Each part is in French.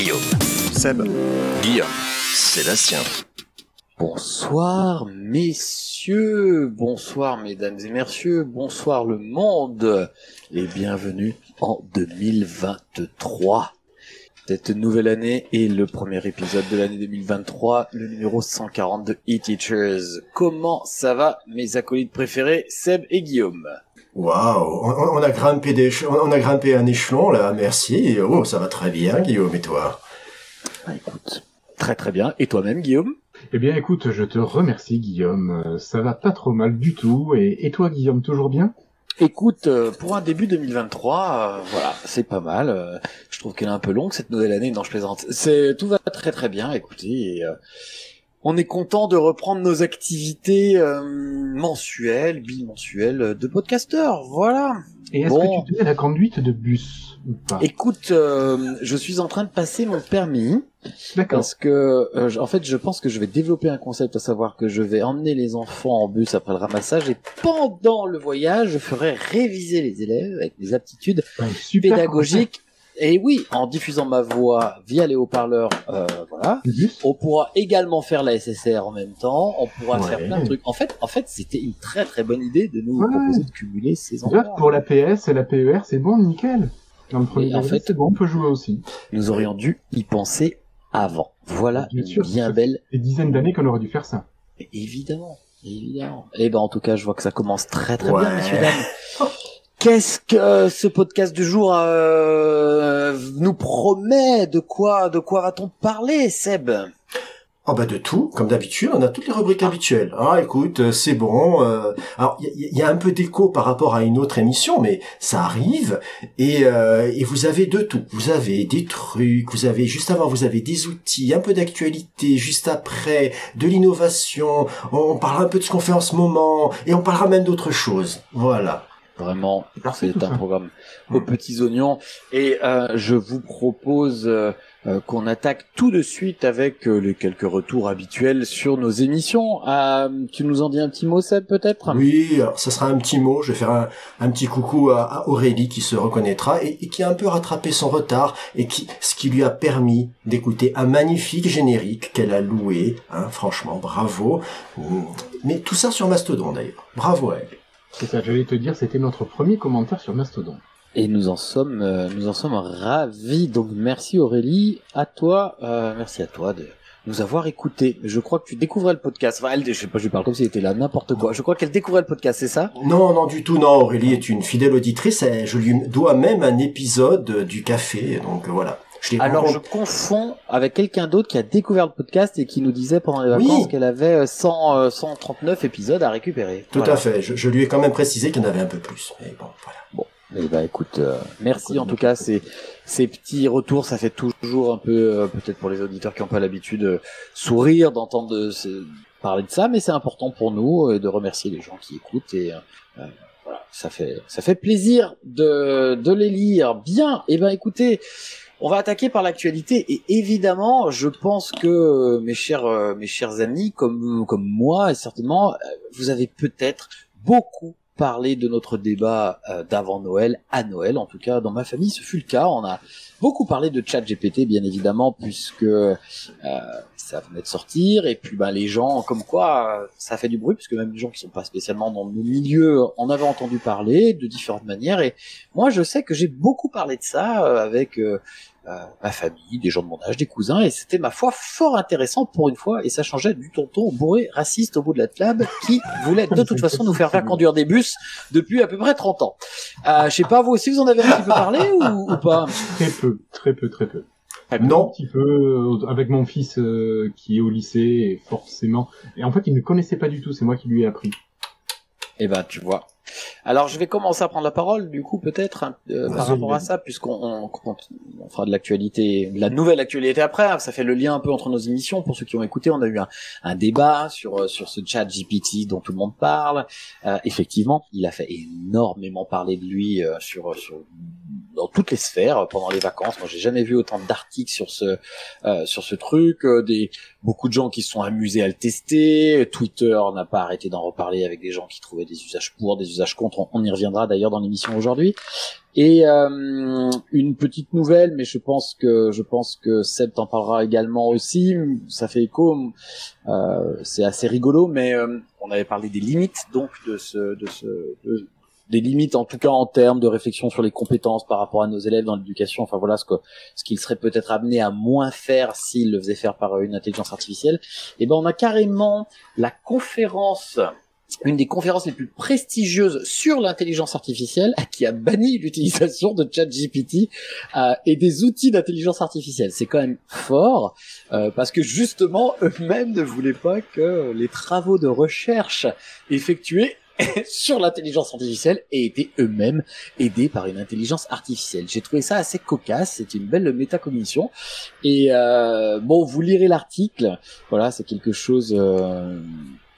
Guillaume. Seb, Guillaume. Sébastien. Bonsoir messieurs, bonsoir mesdames et messieurs, bonsoir le monde et bienvenue en 2023. Cette nouvelle année et le premier épisode de l'année 2023, le numéro 140 de E-Teachers. Comment ça va mes acolytes préférés, Seb et Guillaume? Waouh, on, on a grimpé des, ch- on a grimpé un échelon là, merci. Oh, ça va très bien, Guillaume et toi? Ah, écoute, très très bien. Et toi-même Guillaume? Eh bien, écoute, je te remercie, Guillaume. Euh, Ça va pas trop mal du tout. Et, et toi, Guillaume, toujours bien? Écoute, euh, pour un début 2023, euh, voilà, c'est pas mal. je trouve qu'elle est un peu longue cette nouvelle année, non je plaisante. C'est tout va très très bien. Écoutez, et, euh, on est content de reprendre nos activités euh, mensuelles, bimensuelles de podcasteurs. Voilà. Et est-ce Bon. que tu tenais la conduite de bus ou pas? Écoute, euh, je suis en train de passer mon permis D'accord. parce que, euh, en fait, je pense que je vais développer un concept, à savoir que je vais emmener les enfants en bus après le ramassage et pendant le voyage, je ferai réviser les élèves avec des aptitudes Un super pédagogique. Et oui, en diffusant ma voix via les haut-parleurs, euh, voilà. bus. On pourra également faire la SSR en même temps. On pourra Ouais. faire plein de trucs. En fait, en fait, c'était une très très bonne idée de nous Ouais. proposer de cumuler ces endroits. pour la PS et la PER, c'est bon, nickel. Dans le premier Et en fait- c'est bon, on peut jouer aussi. Nous aurions dû y penser avant. Voilà Bien une sûr, bien belle. Des dizaines d'années qu'on aurait dû faire ça. Évidemment, évidemment. Et ben en tout cas, je vois que ça commence très très bien, messieurs dames. Qu'est-ce que ce podcast du jour euh, nous promet? De quoi, de quoi va-t-on parler, Seb? Oh bah de tout, comme d'habitude, on a toutes les rubriques habituelles. Ah écoute, euh, c'est bon. euh, alors il y, y a un peu d'écho par rapport à une autre émission, mais ça arrive. Et, euh, et vous avez de tout. Vous avez des trucs, vous avez juste avant, vous avez des outils, un peu d'actualité, juste après, de l'innovation. On parlera un peu de ce qu'on fait en ce moment, et on parlera même d'autres choses. Voilà. Vraiment, c'est un programme aux petits oignons. Et euh, je vous propose euh, euh, qu'on attaque tout de suite avec euh, les quelques retours habituels sur nos émissions. Euh, tu nous en dis un petit mot, Seb, peut-être? Oui, alors ça sera un petit mot. Je vais faire un, un petit coucou à, à Aurélie qui se reconnaîtra et, et qui a un peu rattrapé son retard et qui, ce qui lui a permis d'écouter un magnifique générique qu'elle a loué. Hein, franchement, bravo. Mm. Mais tout ça sur Mastodon d'ailleurs. Bravo à elle. C'est ça, j'allais te dire, c'était notre premier commentaire sur Mastodon. Et nous en sommes, euh, nous en sommes ravis. Donc merci Aurélie, à toi, euh, merci à toi de nous avoir écoutés. Je crois que tu découvrais le podcast. Enfin, elle, je sais pas, je lui parle comme s'il était là, n'importe quoi. Je crois qu'elle découvrait le podcast, c'est ça? Non, non du tout. Non, Aurélie est une fidèle auditrice. et Je lui dois même un épisode du café. Donc euh, voilà. Je Alors je confonds avec quelqu'un d'autre qui a découvert le podcast et qui nous disait pendant les Oui. vacances qu'elle avait euh, 100, euh, 139 épisodes à récupérer. Tout Voilà. à fait. Je, je lui ai quand même précisé qu'il y en avait un peu plus. Mais bon, voilà. Eh ben écoute, euh, merci en tout cas ces ces petits retours, ça fait toujours un peu euh, peut-être pour les auditeurs qui n'ont pas l'habitude de sourire d'entendre parler de ça, mais c'est important pour nous euh, de remercier les gens qui écoutent et euh, euh, voilà, ça fait ça fait plaisir de de les lire. Bien, et ben écoutez, on va attaquer par l'actualité et évidemment, je pense que euh, mes chers euh, mes chers amis comme comme moi et certainement euh, vous avez peut-être beaucoup parlé de notre débat euh, d'avant Noël à Noël. En tout cas, dans ma famille, ce fut le cas. On a beaucoup parlé de chat GPT, bien évidemment, puisque euh, ça venait de sortir. Et puis, ben, les gens, comme quoi, euh, ça fait du bruit, puisque même les gens qui sont pas spécialement dans nos milieux en avaient entendu parler de différentes manières. Et moi, je sais que j'ai beaucoup parlé de ça euh, avec euh, euh, ma famille, des gens de mon âge, des cousins, et c'était ma foi fort intéressant pour une fois, et ça changeait du tonton bourré raciste au bout de la table qui voulait de toute façon nous faire faire conduire des bus depuis à peu près 30 ans. Euh, je sais pas, vous aussi vous en avez un petit peu parlé ou, ou pas? Très peu, très peu, très peu. Un Non. petit peu euh, avec mon fils euh, qui est au lycée et forcément. Et en fait, il ne connaissait pas du tout. C'est moi qui lui ai appris. Eh ben, tu vois. Alors je vais commencer à prendre la parole, du coup peut-être hein, euh, par rapport à ça, puisqu'on on, on- on fera de l'actualité, de la nouvelle actualité après. hein, ça fait le lien un peu entre nos émissions. Pour ceux qui ont écouté, on a eu un, un débat sur euh, sur ce chat GPT dont tout le monde parle. Euh, effectivement, il a fait énormément parler de lui euh, sur sur dans toutes les sphères euh, pendant les vacances. Moi, j'ai jamais vu autant d'articles sur ce euh, sur ce truc. euh, des beaucoup de gens qui se sont amusés à le tester. Twitter n'a pas arrêté d'en reparler avec des gens qui trouvaient des usages pour, des usages contre. On, y reviendra d'ailleurs dans l'émission aujourd'hui. Et euh, une petite nouvelle, mais je pense que je pense que Seb t'en parlera également aussi. Ça fait écho. Euh, c'est assez rigolo, mais euh, on avait parlé des limites donc de ce de ce de- des limites en tout cas en termes de réflexion sur les compétences par rapport à nos élèves dans l'éducation. Enfin voilà ce que ce qu'ils seraient peut-être amenés à moins faire s'ils le faisaient faire par euh, une intelligence artificielle. Et ben on a carrément la conférence une des conférences les plus prestigieuses sur l'intelligence artificielle qui a banni l'utilisation de ChatGPT euh, et des outils d'intelligence artificielle. C'est quand même fort euh, parce que justement eux-mêmes ne voulaient pas que les travaux de recherche effectués sur l'intelligence artificielle aient été eux-mêmes aidés par une intelligence artificielle. J'ai trouvé ça assez cocasse, c'est une belle métacognition. Et euh, bon, vous lirez l'article, voilà, c'est quelque chose... euh,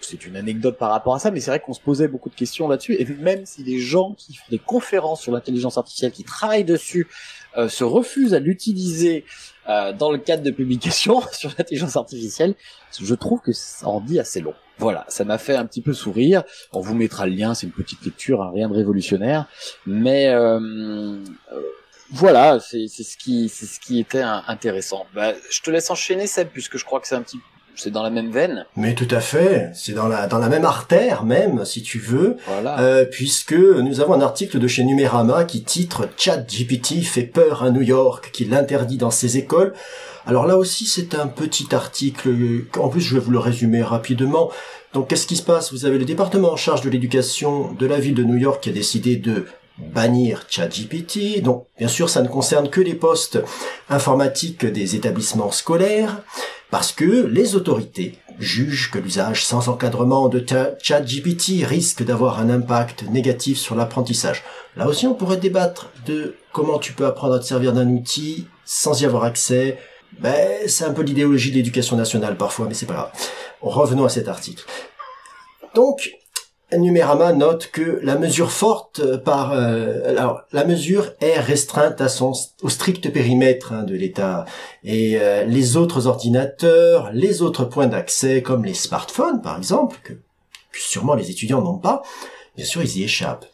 c'est une anecdote par rapport à ça, mais c'est vrai qu'on se posait beaucoup de questions là-dessus, et même si les gens qui font des conférences sur l'intelligence artificielle, qui travaillent dessus, euh, se refusent à l'utiliser euh, dans le cadre de publications sur l'intelligence artificielle, je trouve que ça en dit assez long. Voilà, ça m'a fait un petit peu sourire. On vous mettra le lien, c'est une petite lecture, hein, rien de révolutionnaire, mais euh, euh, voilà, c'est ce qui était intéressant. Bah, je te laisse enchaîner Seb, puisque je crois que c'est un petit c'est dans la même veine. Mais tout à fait, c'est dans la dans la même artère même, si tu veux, Voilà. euh, puisque nous avons un article de chez Numérama qui titre ChatGPT fait peur à New York, qui l'interdit dans ses écoles. Alors là aussi, c'est un petit article. En plus, je vais vous le résumer rapidement. Donc, qu'est-ce qui se passe? Vous avez le département en charge de l'éducation de la ville de New York qui a décidé de bannir ChatGPT. Donc, bien sûr, ça ne concerne que les postes informatiques des établissements scolaires, parce que les autorités jugent que l'usage sans encadrement de ChatGPT risque d'avoir un impact négatif sur l'apprentissage. Là aussi, on pourrait débattre de comment tu peux apprendre à te servir d'un outil sans y avoir accès. Ben, c'est un peu l'idéologie de l'éducation nationale parfois, mais c'est pas grave. Revenons à cet article. Donc, Numérama note que la mesure forte par euh, alors la mesure est restreinte à son au strict périmètre hein, de l'État et euh, les autres ordinateurs, les autres points d'accès comme les smartphones par exemple que, que sûrement les étudiants n'ont pas, bien sûr ils y échappent.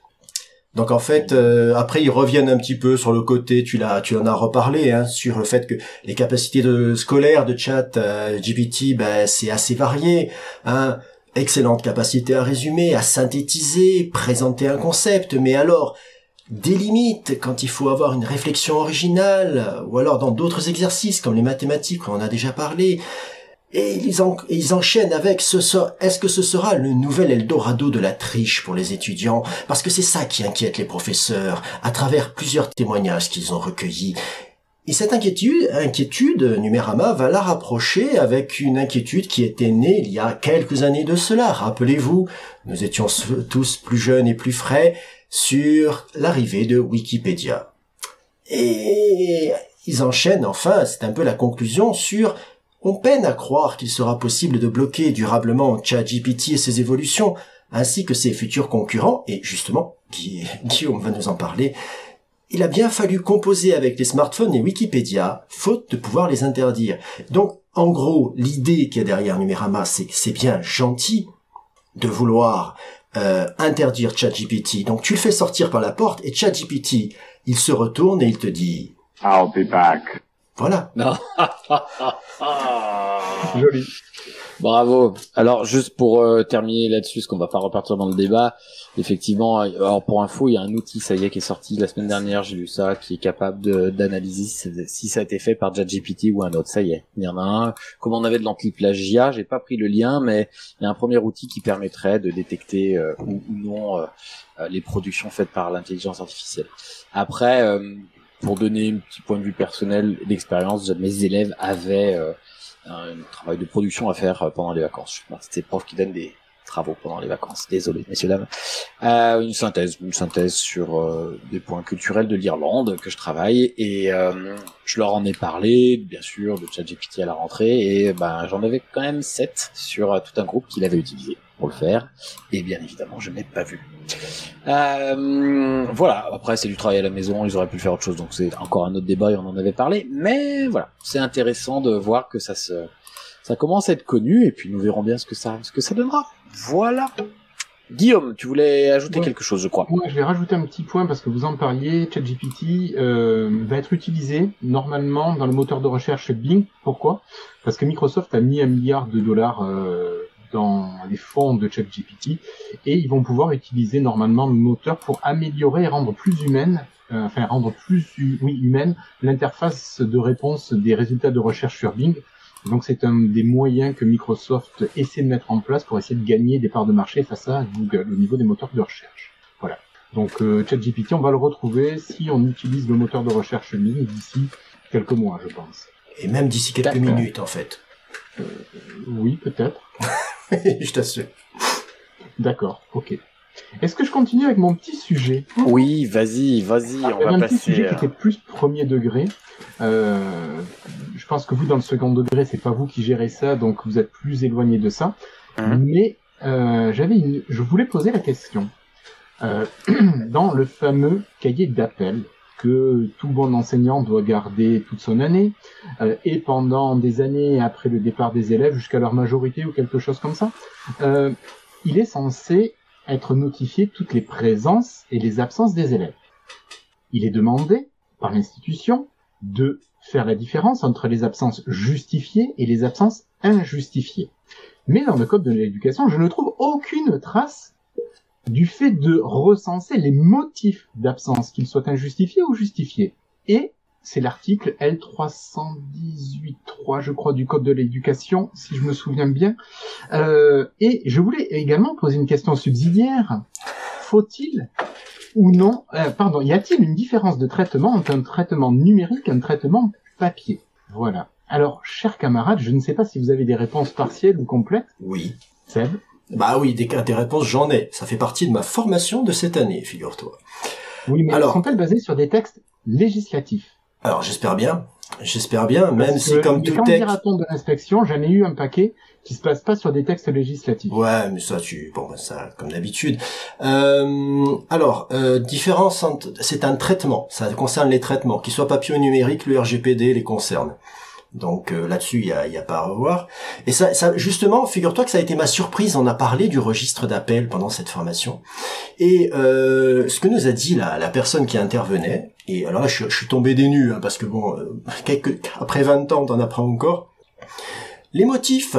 Donc en fait, euh, après ils reviennent un petit peu sur le côté, tu l'as, tu en as reparlé, hein, sur le fait que les capacités de scolaires de chat euh, GPT, ben c'est assez varié. Hein, excellente capacité à résumer, à synthétiser, présenter un concept, mais alors des limites quand il faut avoir une réflexion originale, ou alors dans d'autres exercices comme les mathématiques, on en a déjà parlé. Et ils, enchaînent avec ce est-ce que ce sera le nouvel Eldorado de la triche pour les étudiants? Parce que c'est ça qui inquiète les professeurs à travers plusieurs témoignages qu'ils ont recueillis. Et cette inquiétude, inquiétude, Numérama va la rapprocher avec une inquiétude qui était née il y a quelques années de cela. Rappelez-vous, nous étions tous plus jeunes et plus frais sur l'arrivée de Wikipédia. Et ils enchaînent enfin, c'est un peu la conclusion sur on peine à croire qu'il sera possible de bloquer durablement ChatGPT et ses évolutions, ainsi que ses futurs concurrents, et justement, Gui- Guillaume va nous en parler, il a bien fallu composer avec les smartphones et Wikipédia, faute de pouvoir les interdire. Donc, en gros, l'idée qu'il y a derrière Numérama, c'est que c'est bien gentil de vouloir euh, interdire ChatGPT. Donc, tu le fais sortir par la porte et ChatGPT, il se retourne et il te dit, I'll be back. voilà. Non. Joli. Bravo. Alors juste pour euh, terminer là-dessus, parce qu'on va pas repartir dans le débat, effectivement, alors pour info, il y a un outil, ça y est, qui est sorti la semaine dernière, j'ai lu ça, qui est capable d'analyser si, ça a été fait par ChatGPT ou un autre. Ça y est, il y en a un. Comme on avait de l'anti-plagiat, j'ai pas pris le lien, mais il y a un premier outil qui permettrait de détecter euh, ou, non euh, les productions faites par l'intelligence artificielle. Après, pour donner un petit point de vue personnel d'expérience, mes élèves avaient un travail de production à faire euh, pendant les vacances. C'est des profs qui donnent des travaux pendant les vacances. Désolé, messieurs dames. Euh, une synthèse, une synthèse sur euh, des points culturels de l'Irlande que je travaille et je leur en ai parlé, bien sûr, de ChatGPT à la rentrée et ben j'en avais quand même sept sur tout un groupe qui l'avait utilisé pour le faire et bien évidemment je n'ai pas vu. Euh, voilà, après c'est du travail à la maison, ils auraient pu faire autre chose, donc c'est encore un autre débat et on en avait parlé, mais voilà, c'est intéressant de voir que ça se, ça commence à être connu et puis nous verrons bien ce que ça, ce que ça donnera. Voilà. Guillaume, tu voulais ajouter Ouais. quelque chose, je crois. Moi, je vais rajouter un petit point parce que vous en parliez. ChatGPT euh, va être utilisé normalement dans le moteur de recherche Bing. Pourquoi? Parce que Microsoft a mis un milliard de dollars euh, dans les fonds de ChatGPT et ils vont pouvoir utiliser normalement le moteur pour améliorer et rendre plus humaine, euh, enfin rendre plus oui humaine l'interface de réponse des résultats de recherche sur Bing. Donc c'est un des moyens que Microsoft essaie de mettre en place pour essayer de gagner des parts de marché face à Google au niveau des moteurs de recherche. Voilà. Donc euh, ChatGPT, on va le retrouver si on utilise le moteur de recherche Bing d'ici quelques mois, je pense. Et même d'ici quelques minutes, en fait. Oui, peut-être. je t'assure. D'accord, ok. Est-ce que je continue avec mon petit sujet Oui, vas-y, vas-y, on va un petit sujet euh, qui était plus premier degré. Euh, je pense que vous, dans le second degré, c'est pas vous qui gérez ça, donc vous êtes plus éloigné de ça. Mhm. Mais euh, j'avais une... je voulais poser la question. Euh, dans le fameux cahier d'appel que tout bon enseignant doit garder toute son année, euh, et pendant des années après le départ des élèves, jusqu'à leur majorité ou quelque chose comme ça, euh, il est censé être notifié toutes les présences et les absences des élèves. Il est demandé par l'institution de faire la différence entre les absences justifiées et les absences injustifiées. Mais dans le code de l'éducation, je ne trouve aucune trace du fait de recenser les motifs d'absence, qu'ils soient injustifiés ou justifiés. Et c'est l'article L318.3, je crois, du code de l'éducation, si je me souviens bien. Euh, et je voulais également poser une question subsidiaire. Faut-il ou non, euh, pardon, y a-t-il une différence de traitement entre un traitement numérique et un traitement papier? Voilà. Alors, chers camarades, je ne sais pas si vous avez des réponses partielles ou complètes. Oui. Seb? Bah oui, des, des réponses, j'en ai. Ça fait partie de ma formation de cette année, figure-toi. Oui, mais Alors. sont-elles basées sur des textes législatifs Alors, j'espère bien. J'espère bien, même Parce si comme tout texte... candidatons de l'inspection, j'en ai eu un paquet qui se passe pas sur des textes législatifs. Ouais, mais ça, tu, bon, bah, ça, comme d'habitude. Euh, alors, euh, différence entre, c'est un traitement. Ça concerne les traitements, qu'ils soient papier ou numérique, le RGPD les concerne. Donc euh, là-dessus, il y a, y a pas à revoir. Et ça, ça justement, figure-toi que ça a été ma surprise. On a parlé du registre d'appel pendant cette formation. Et euh, ce que nous a dit la, la personne qui intervenait, et alors là, je, suis- je suis tombé des nues, hein, parce que bon, euh, quelques, après 20 ans, t'en apprends encore. Les motifs.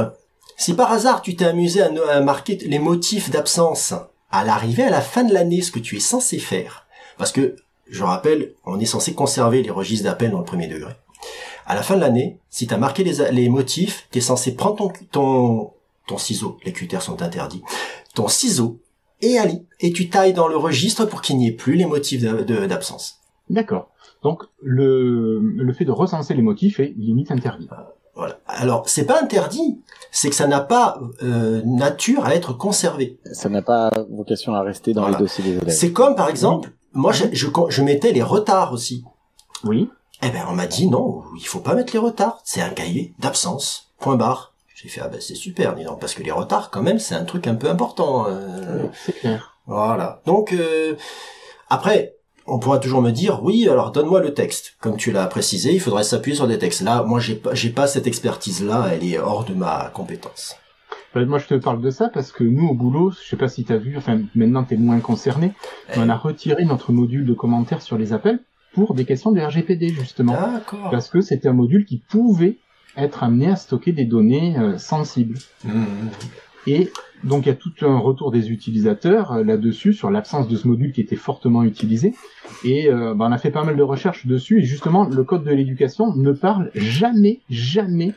Si par hasard tu t'es amusé à, à marquer les motifs d'absence à l'arrivée à la fin de l'année, ce que tu es censé faire, parce que je rappelle, on est censé conserver les registres d'appel dans le premier degré. À la fin de l'année, si tu as marqué les, motifs, tu es censé prendre ton, ton, ton ciseau, les critères sont interdits, ton ciseau et aller, et tu tailles dans le registre pour qu'il n'y ait plus les motifs d'absence. D'accord. Donc, le, le fait de recenser les motifs est limite interdit. Voilà. Alors, c'est pas interdit, c'est que ça n'a pas euh, nature à être conservé. Ça n'a pas vocation à rester dans Voilà. les dossiers des élèves. C'est comme, par exemple, moi, je, je, je mettais les retards aussi. Oui. Eh ben, on m'a dit non, il faut pas mettre les retards. C'est un cahier d'absence. Point barre. J'ai fait, ah ben, c'est super, dis donc, parce que les retards, quand même, c'est un truc un peu important. euh, C'est clair. voilà. Donc, euh, après, on pourra toujours me dire, oui, alors donne-moi le texte. Comme tu l'as précisé, il faudrait s'appuyer sur des textes. Là, moi, j'ai pas, j'ai pas cette expertise-là, elle est hors de ma compétence. Euh, Moi, je te parle de ça parce que nous, au boulot, je sais pas si tu as vu, enfin, maintenant, tu es moins concerné, mais on a retiré notre module de commentaires sur les appels pour des questions de RGPD, justement. Parce que c'était un module qui pouvait être amené à stocker des données euh, sensibles. Mmh. Et donc, il y a tout un retour des utilisateurs euh, là-dessus, sur l'absence de ce module qui était fortement utilisé. Et euh, ben, on a fait pas mal de recherches dessus, et justement, le code de l'éducation ne parle jamais, jamais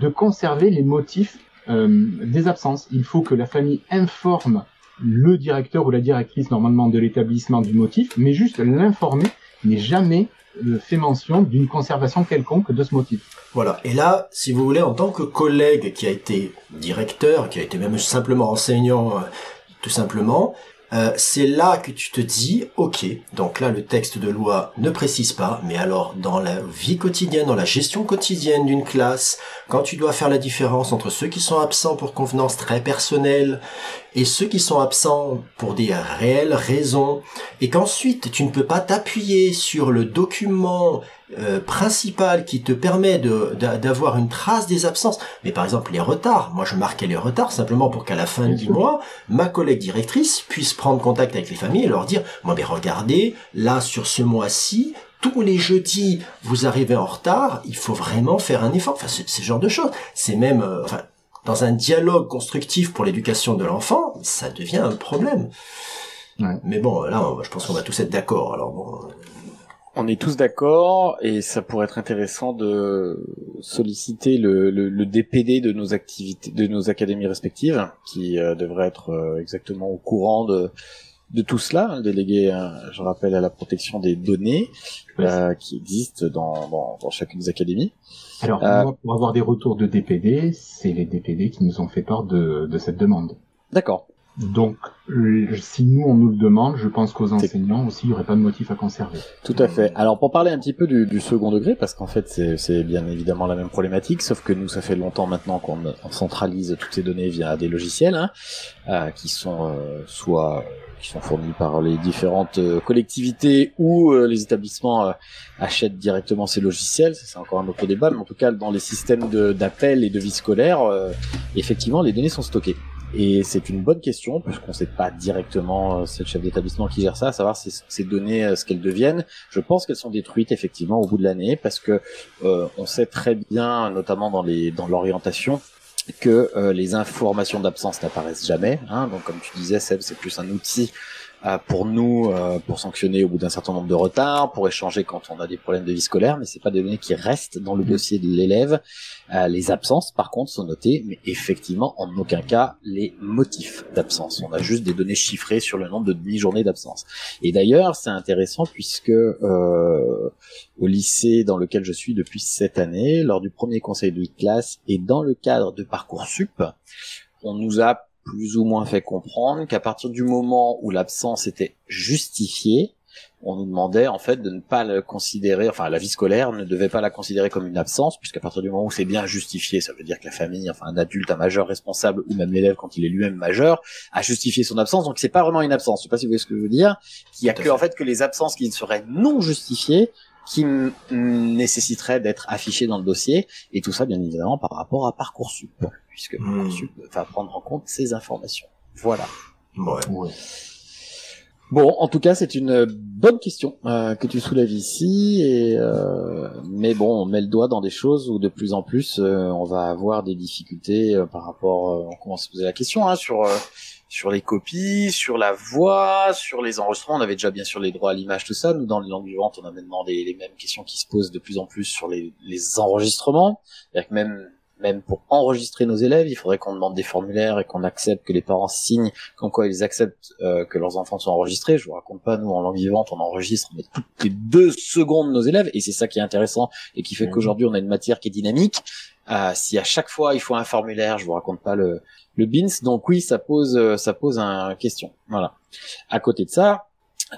de conserver les motifs euh, des absences. Il faut que la famille informe le directeur ou la directrice normalement de l'établissement du motif, mais juste l'informer n'est jamais euh, fait mention d'une conservation quelconque de ce motif. Voilà. Et là, si vous voulez, en tant que collègue qui a été directeur, qui a été même simplement enseignant, euh, tout simplement, euh, c'est là que tu te dis, ok, donc là le texte de loi ne précise pas, mais alors dans la vie quotidienne, dans la gestion quotidienne d'une classe, quand tu dois faire la différence entre ceux qui sont absents pour convenance très personnelle et ceux qui sont absents pour des réelles raisons, et qu'ensuite tu ne peux pas t'appuyer sur le document euh, principal qui te permet de d'avoir une trace des absences. Mais par exemple les retards, moi je marquais les retards simplement pour qu'à la fin du mois, ma collègue directrice puisse prendre contact avec les familles et leur dire, moi mais regardez, là sur ce mois-ci, tous les jeudis, vous arrivez en retard, il faut vraiment faire un effort. Enfin, c'est ce genre de choses. C'est même, euh, enfin, dans un dialogue constructif pour l'éducation de l'enfant, ça devient un problème. Ouais. Mais bon, là, je pense qu'on va tous être d'accord. Alors bon, On est tous d'accord et ça pourrait être intéressant de solliciter le, le, le DPD de nos activités, de nos académies respectives, qui euh, devrait être euh, exactement au courant de de tout cela, hein, le délégué, euh, je rappelle, à la protection des données euh, qui existent dans, dans, dans chacune des académies. Alors, Euh, moi, pour avoir des retours de DPD, c'est les DPD qui nous ont fait part de, de cette demande. D'accord. Donc, euh, si nous, on nous le demande, je pense qu'aux enseignants aussi, il n'y aurait pas de motif à conserver. Tout à fait. Alors pour parler un petit peu du, du second degré, parce qu'en fait c'est bien évidemment la même problématique, sauf que nous ça fait longtemps maintenant qu'on on centralise toutes ces données via des logiciels hein, euh, qui sont euh, soit qui sont fournis par les différentes euh, collectivités ou les établissements achètent directement ces logiciels. C'est encore un autre débat, mais en tout cas dans les systèmes d'appel et de vie scolaire, euh, effectivement les données sont stockées. Et c'est une bonne question, puisqu'on ne sait pas directement, euh, c'est le chef d'établissement qui gère ça, à savoir ces, données, euh, ce qu'elles deviennent. Je pense qu'elles sont détruites effectivement au bout de l'année, parce que euh, on sait très bien, notamment dans dans l'orientation, que euh, les informations d'absence n'apparaissent jamais. Hein, donc comme tu disais, Seb, c'est plus un outil pour nous, euh, pour sanctionner au bout d'un certain nombre de retards, pour échanger quand on a des problèmes de vie scolaire, mais c'est pas des données qui restent dans le dossier de l'élève. Euh, les absences, par contre, sont notées, mais effectivement, en aucun cas les motifs d'absence. On a juste des données chiffrées sur le nombre de demi-journées d'absence. Et d'ailleurs, c'est intéressant puisque euh, au lycée dans lequel je suis depuis cette année, lors du premier conseil de classe et dans le cadre de Parcoursup, on nous a plus ou moins fait comprendre qu'à partir du moment où l'absence était justifiée, on nous demandait en fait de ne pas le considérer, enfin la vie scolaire ne devait pas la considérer comme une absence, puisqu'à partir du moment où c'est bien justifié, ça veut dire que la famille, enfin un adulte, un majeur responsable, ou même l'élève quand il est lui-même majeur, a justifié son absence, donc c'est pas vraiment une absence. Je sais pas si vous voyez ce que je veux dire. Qu'il y a que fait. en fait que les absences qui seraient non justifiées qui nécessiteraient d'être affichées dans le dossier, et tout ça bien évidemment par rapport à Parcoursup, puisque Hmm. Parcoursup va prendre en compte ces informations. Voilà. ouais. Ouais. Bon, en tout cas, c'est une bonne question euh, que tu soulèves ici, et euh, mais bon, on met le doigt dans des choses où de plus en plus euh, on va avoir des difficultés euh, par rapport. euh, on commence à se poser la question hein, sur euh, sur les copies, sur la voix, sur les enregistrements. On avait déjà bien sûr les droits à l'image, tout ça. Nous, dans les langues vivantes, on a maintenant les mêmes questions qui se posent de plus en plus sur les, les enregistrements. C'est-à-dire que même même pour enregistrer nos élèves, il faudrait qu'on demande des formulaires et qu'on accepte que les parents signent comme quoi ils acceptent euh, que leurs enfants sont enregistrés. Je vous raconte pas, nous en langue vivante, on enregistre mais toutes les deux secondes nos élèves, et c'est ça qui est intéressant et qui fait Mhm. qu'aujourd'hui on a une matière qui est dynamique. Euh, si à chaque fois il faut un formulaire, je vous raconte pas le le BINS, donc oui, ça pose euh, ça pose un question. Voilà. À côté de ça.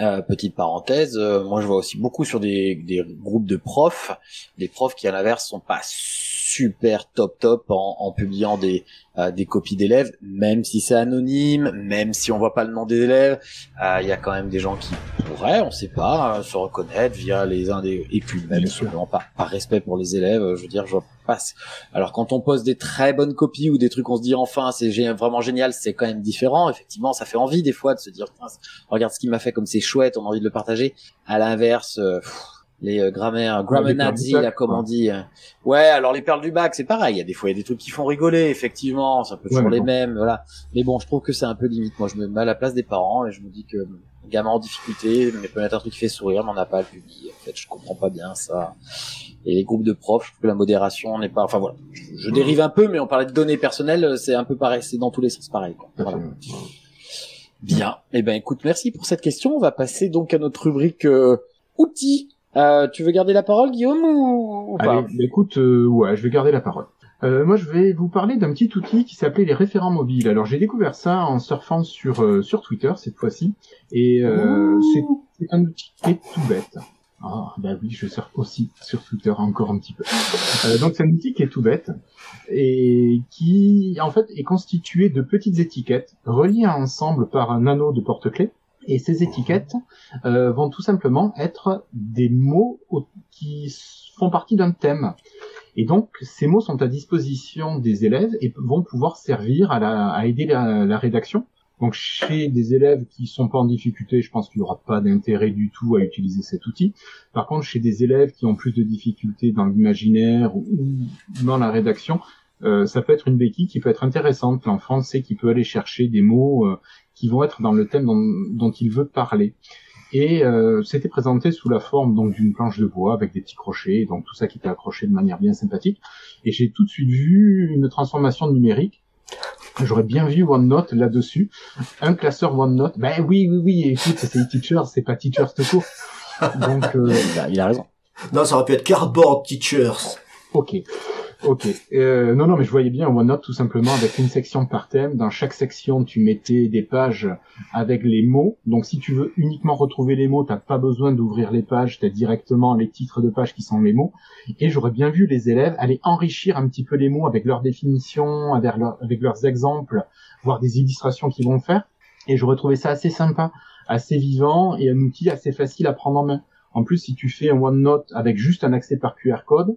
euh, petite parenthèse, euh, moi je vois aussi beaucoup sur des, des groupes de profs, des profs qui à l'inverse sont pas super top top en, en publiant des euh, des copies d'élèves, même si c'est anonyme, même si on voit pas le nom des élèves, euh, il y a quand même des gens qui pourraient, on sait pas, euh, se reconnaître via les uns des et puis même simplement par, par respect pour les élèves, euh, je veux dire, je vois pas. Alors quand on poste des très bonnes copies ou des trucs, on se dit enfin c'est vraiment génial, c'est quand même différent. Effectivement, ça fait envie des fois de se dire regarde ce qu'il m'a fait comme c'est chouette, on a envie de le partager. À l'inverse. euh, pff, les euh, grammaires, perles grammanazzi, bac, là, comme on dit. euh. Ouais, alors les perles du bac, c'est pareil. Il y a des fois, il y a des trucs qui font rigoler, effectivement. C'est un peu Ouais, toujours les bon. mêmes, voilà. Mais bon, je trouve que c'est un peu limite. Moi, je me mets à la place des parents et je me dis que euh, gamin en difficulté, mais peut mettre un truc qui fait sourire, mais on n'a pas à le publier. En fait, je comprends pas bien ça. Et les groupes de profs, je trouve que la modération n'est pas. Enfin voilà, je, je dérive un peu, mais on parlait de données personnelles, c'est un peu pareil, c'est dans tous les sens pareil. Quoi. Voilà. Bien. Eh ben, écoute, merci pour cette question. On va passer donc à notre rubrique euh, outils. Euh, tu veux garder la parole, Guillaume, ou, ou pas Allez, bah, écoute, euh, ouais, je vais garder la parole. Euh, moi, je vais vous parler d'un petit outil qui s'appelait les référents mobiles. Alors, j'ai découvert ça en surfant sur euh, sur Twitter cette fois-ci, et euh, c'est c'est un outil qui est tout bête. Ah, bah oui, je surfe aussi sur Twitter encore un petit peu. Euh, donc, c'est un outil qui est tout bête et qui, en fait, est constitué de petites étiquettes reliées ensemble par un anneau de porte-clés. Et ces étiquettes euh, vont tout simplement être des mots qui font partie d'un thème. Et donc, ces mots sont à disposition des élèves et vont pouvoir servir à, la- à aider la, la rédaction. Donc, chez des élèves qui sont pas en difficulté, je pense qu'il n'y aura pas d'intérêt du tout à utiliser cet outil. Par contre, chez des élèves qui ont plus de difficultés dans l'imaginaire ou dans la rédaction, euh, ça peut être une béquille qui peut être intéressante. L'enfant sait qu'il peut aller chercher des mots euh, qui vont être dans le thème dont, dont il veut parler. Et euh, c'était présenté sous la forme donc d'une planche de bois avec des petits crochets, donc tout ça qui était accroché de manière bien sympathique. Et j'ai tout de suite vu une transformation numérique. J'aurais bien vu OneNote là-dessus, un classeur OneNote. Ben oui, oui, oui. Écoute, c'est e-teacher, c'est pas Teachers tout court. Donc euh, il, a, il a raison. Non, ça aurait pu être Cardboard Teachers. Ok, ok. Euh, non, non, mais je voyais bien OneNote tout simplement avec une section par thème. Dans chaque section, tu mettais des pages avec les mots. Donc, si tu veux uniquement retrouver les mots, t'as pas besoin d'ouvrir les pages. T'as directement les titres de pages qui sont les mots. Et j'aurais bien vu les élèves aller enrichir un petit peu les mots avec leurs définitions, avec, leur- avec leurs exemples, voire des illustrations qu'ils vont faire. Et j'aurais trouvé ça assez sympa, assez vivant et un outil assez facile à prendre en main. En plus, si tu fais un OneNote avec juste un accès par QR code,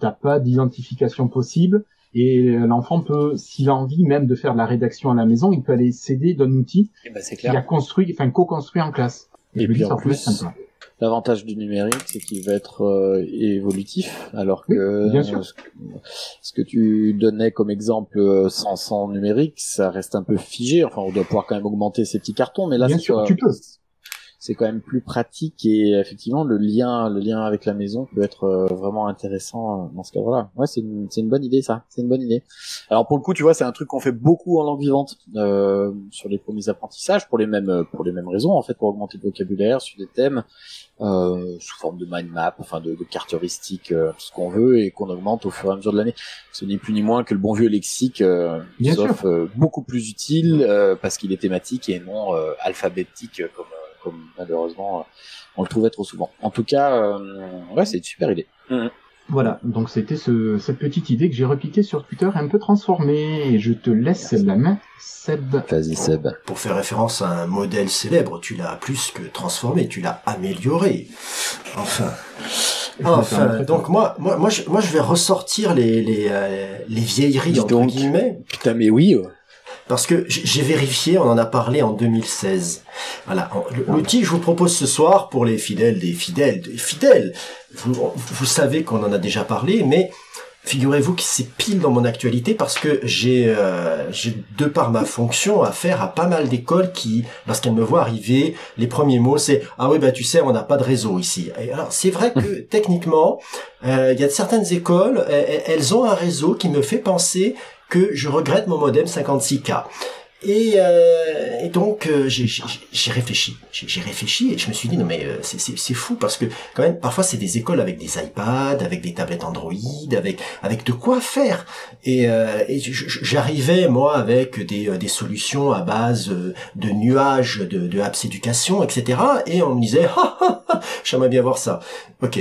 t'as pas d'identification possible et l'enfant peut, s'il a envie même de faire de la rédaction à la maison, il peut aller s'aider d'un outil Et ben, c'est qu'il a construit, enfin co-construit en classe. Et puis, en plus, sympa. L'avantage du numérique, c'est qu'il va être euh, évolutif, alors que Oui, bien sûr. ce, que, ce que tu donnais comme exemple euh, sans, sans numérique, ça reste un peu figé. Enfin, on doit pouvoir quand même augmenter ces petits cartons, mais là, Bien sûr, tu peux. C'est quand même plus pratique et effectivement, le lien, le lien avec la maison peut être euh, vraiment intéressant euh, dans ce cas-là. Ouais, c'est une, c'est une bonne idée, ça. C'est une bonne idée. Alors pour le coup, tu vois, c'est un truc qu'on fait beaucoup en langue vivante euh, sur les premiers apprentissages pour les mêmes pour les mêmes raisons en fait, pour augmenter le vocabulaire sur des thèmes euh, sous forme de mind map, enfin de, de cartes heuristiques, euh, tout ce qu'on veut, et qu'on augmente au fur et à mesure de l'année. Ce n'est plus ni moins que le bon vieux lexique, euh, sauf euh, beaucoup plus utile euh, parce qu'il est thématique et non euh, alphabétique comme, comme malheureusement on le trouvait trop souvent. En tout cas, euh, ouais, c'est une super idée. Voilà, donc c'était ce, cette petite idée que j'ai repiquée sur Twitter un peu transformée et je te laisse la main, Seb. Vas-y Seb. Pour faire référence à un modèle célèbre, tu l'as plus que transformé, tu l'as amélioré. Enfin. Enfin, donc moi, moi, moi, je, moi, je vais ressortir les, les, euh, les vieilleries Dis entre donc. guillemets, Putain, mais oui. Parce que j'ai vérifié, on en a parlé en 2016. Voilà, l'outil que je vous propose ce soir pour les fidèles des fidèles des fidèles. Vous, vous savez qu'on en a déjà parlé, mais figurez-vous que c'est pile dans mon actualité parce que j'ai, euh, de par ma fonction affaire à pas mal d'écoles qui, lorsqu'elles me voient arriver, les premiers mots c'est ah oui bah tu sais on n'a pas de réseau ici. Et alors c'est vrai que techniquement, euh, il y a certaines écoles, euh, elles ont un réseau qui me fait penser que je regrette mon modem 56K. Et, euh, et donc euh, j'ai réfléchi, j'ai réfléchi et je me suis dit non mais euh, c'est- fou parce que quand même parfois c'est des écoles avec des iPads, avec des tablettes Android, avec avec de quoi faire. Et, euh, et j'arrivais moi avec des, euh, des solutions à base euh, de nuages, de, de apps éducation, etc. Et on me disait ah, ah, ah, j'aimerais bien voir ça. Ok.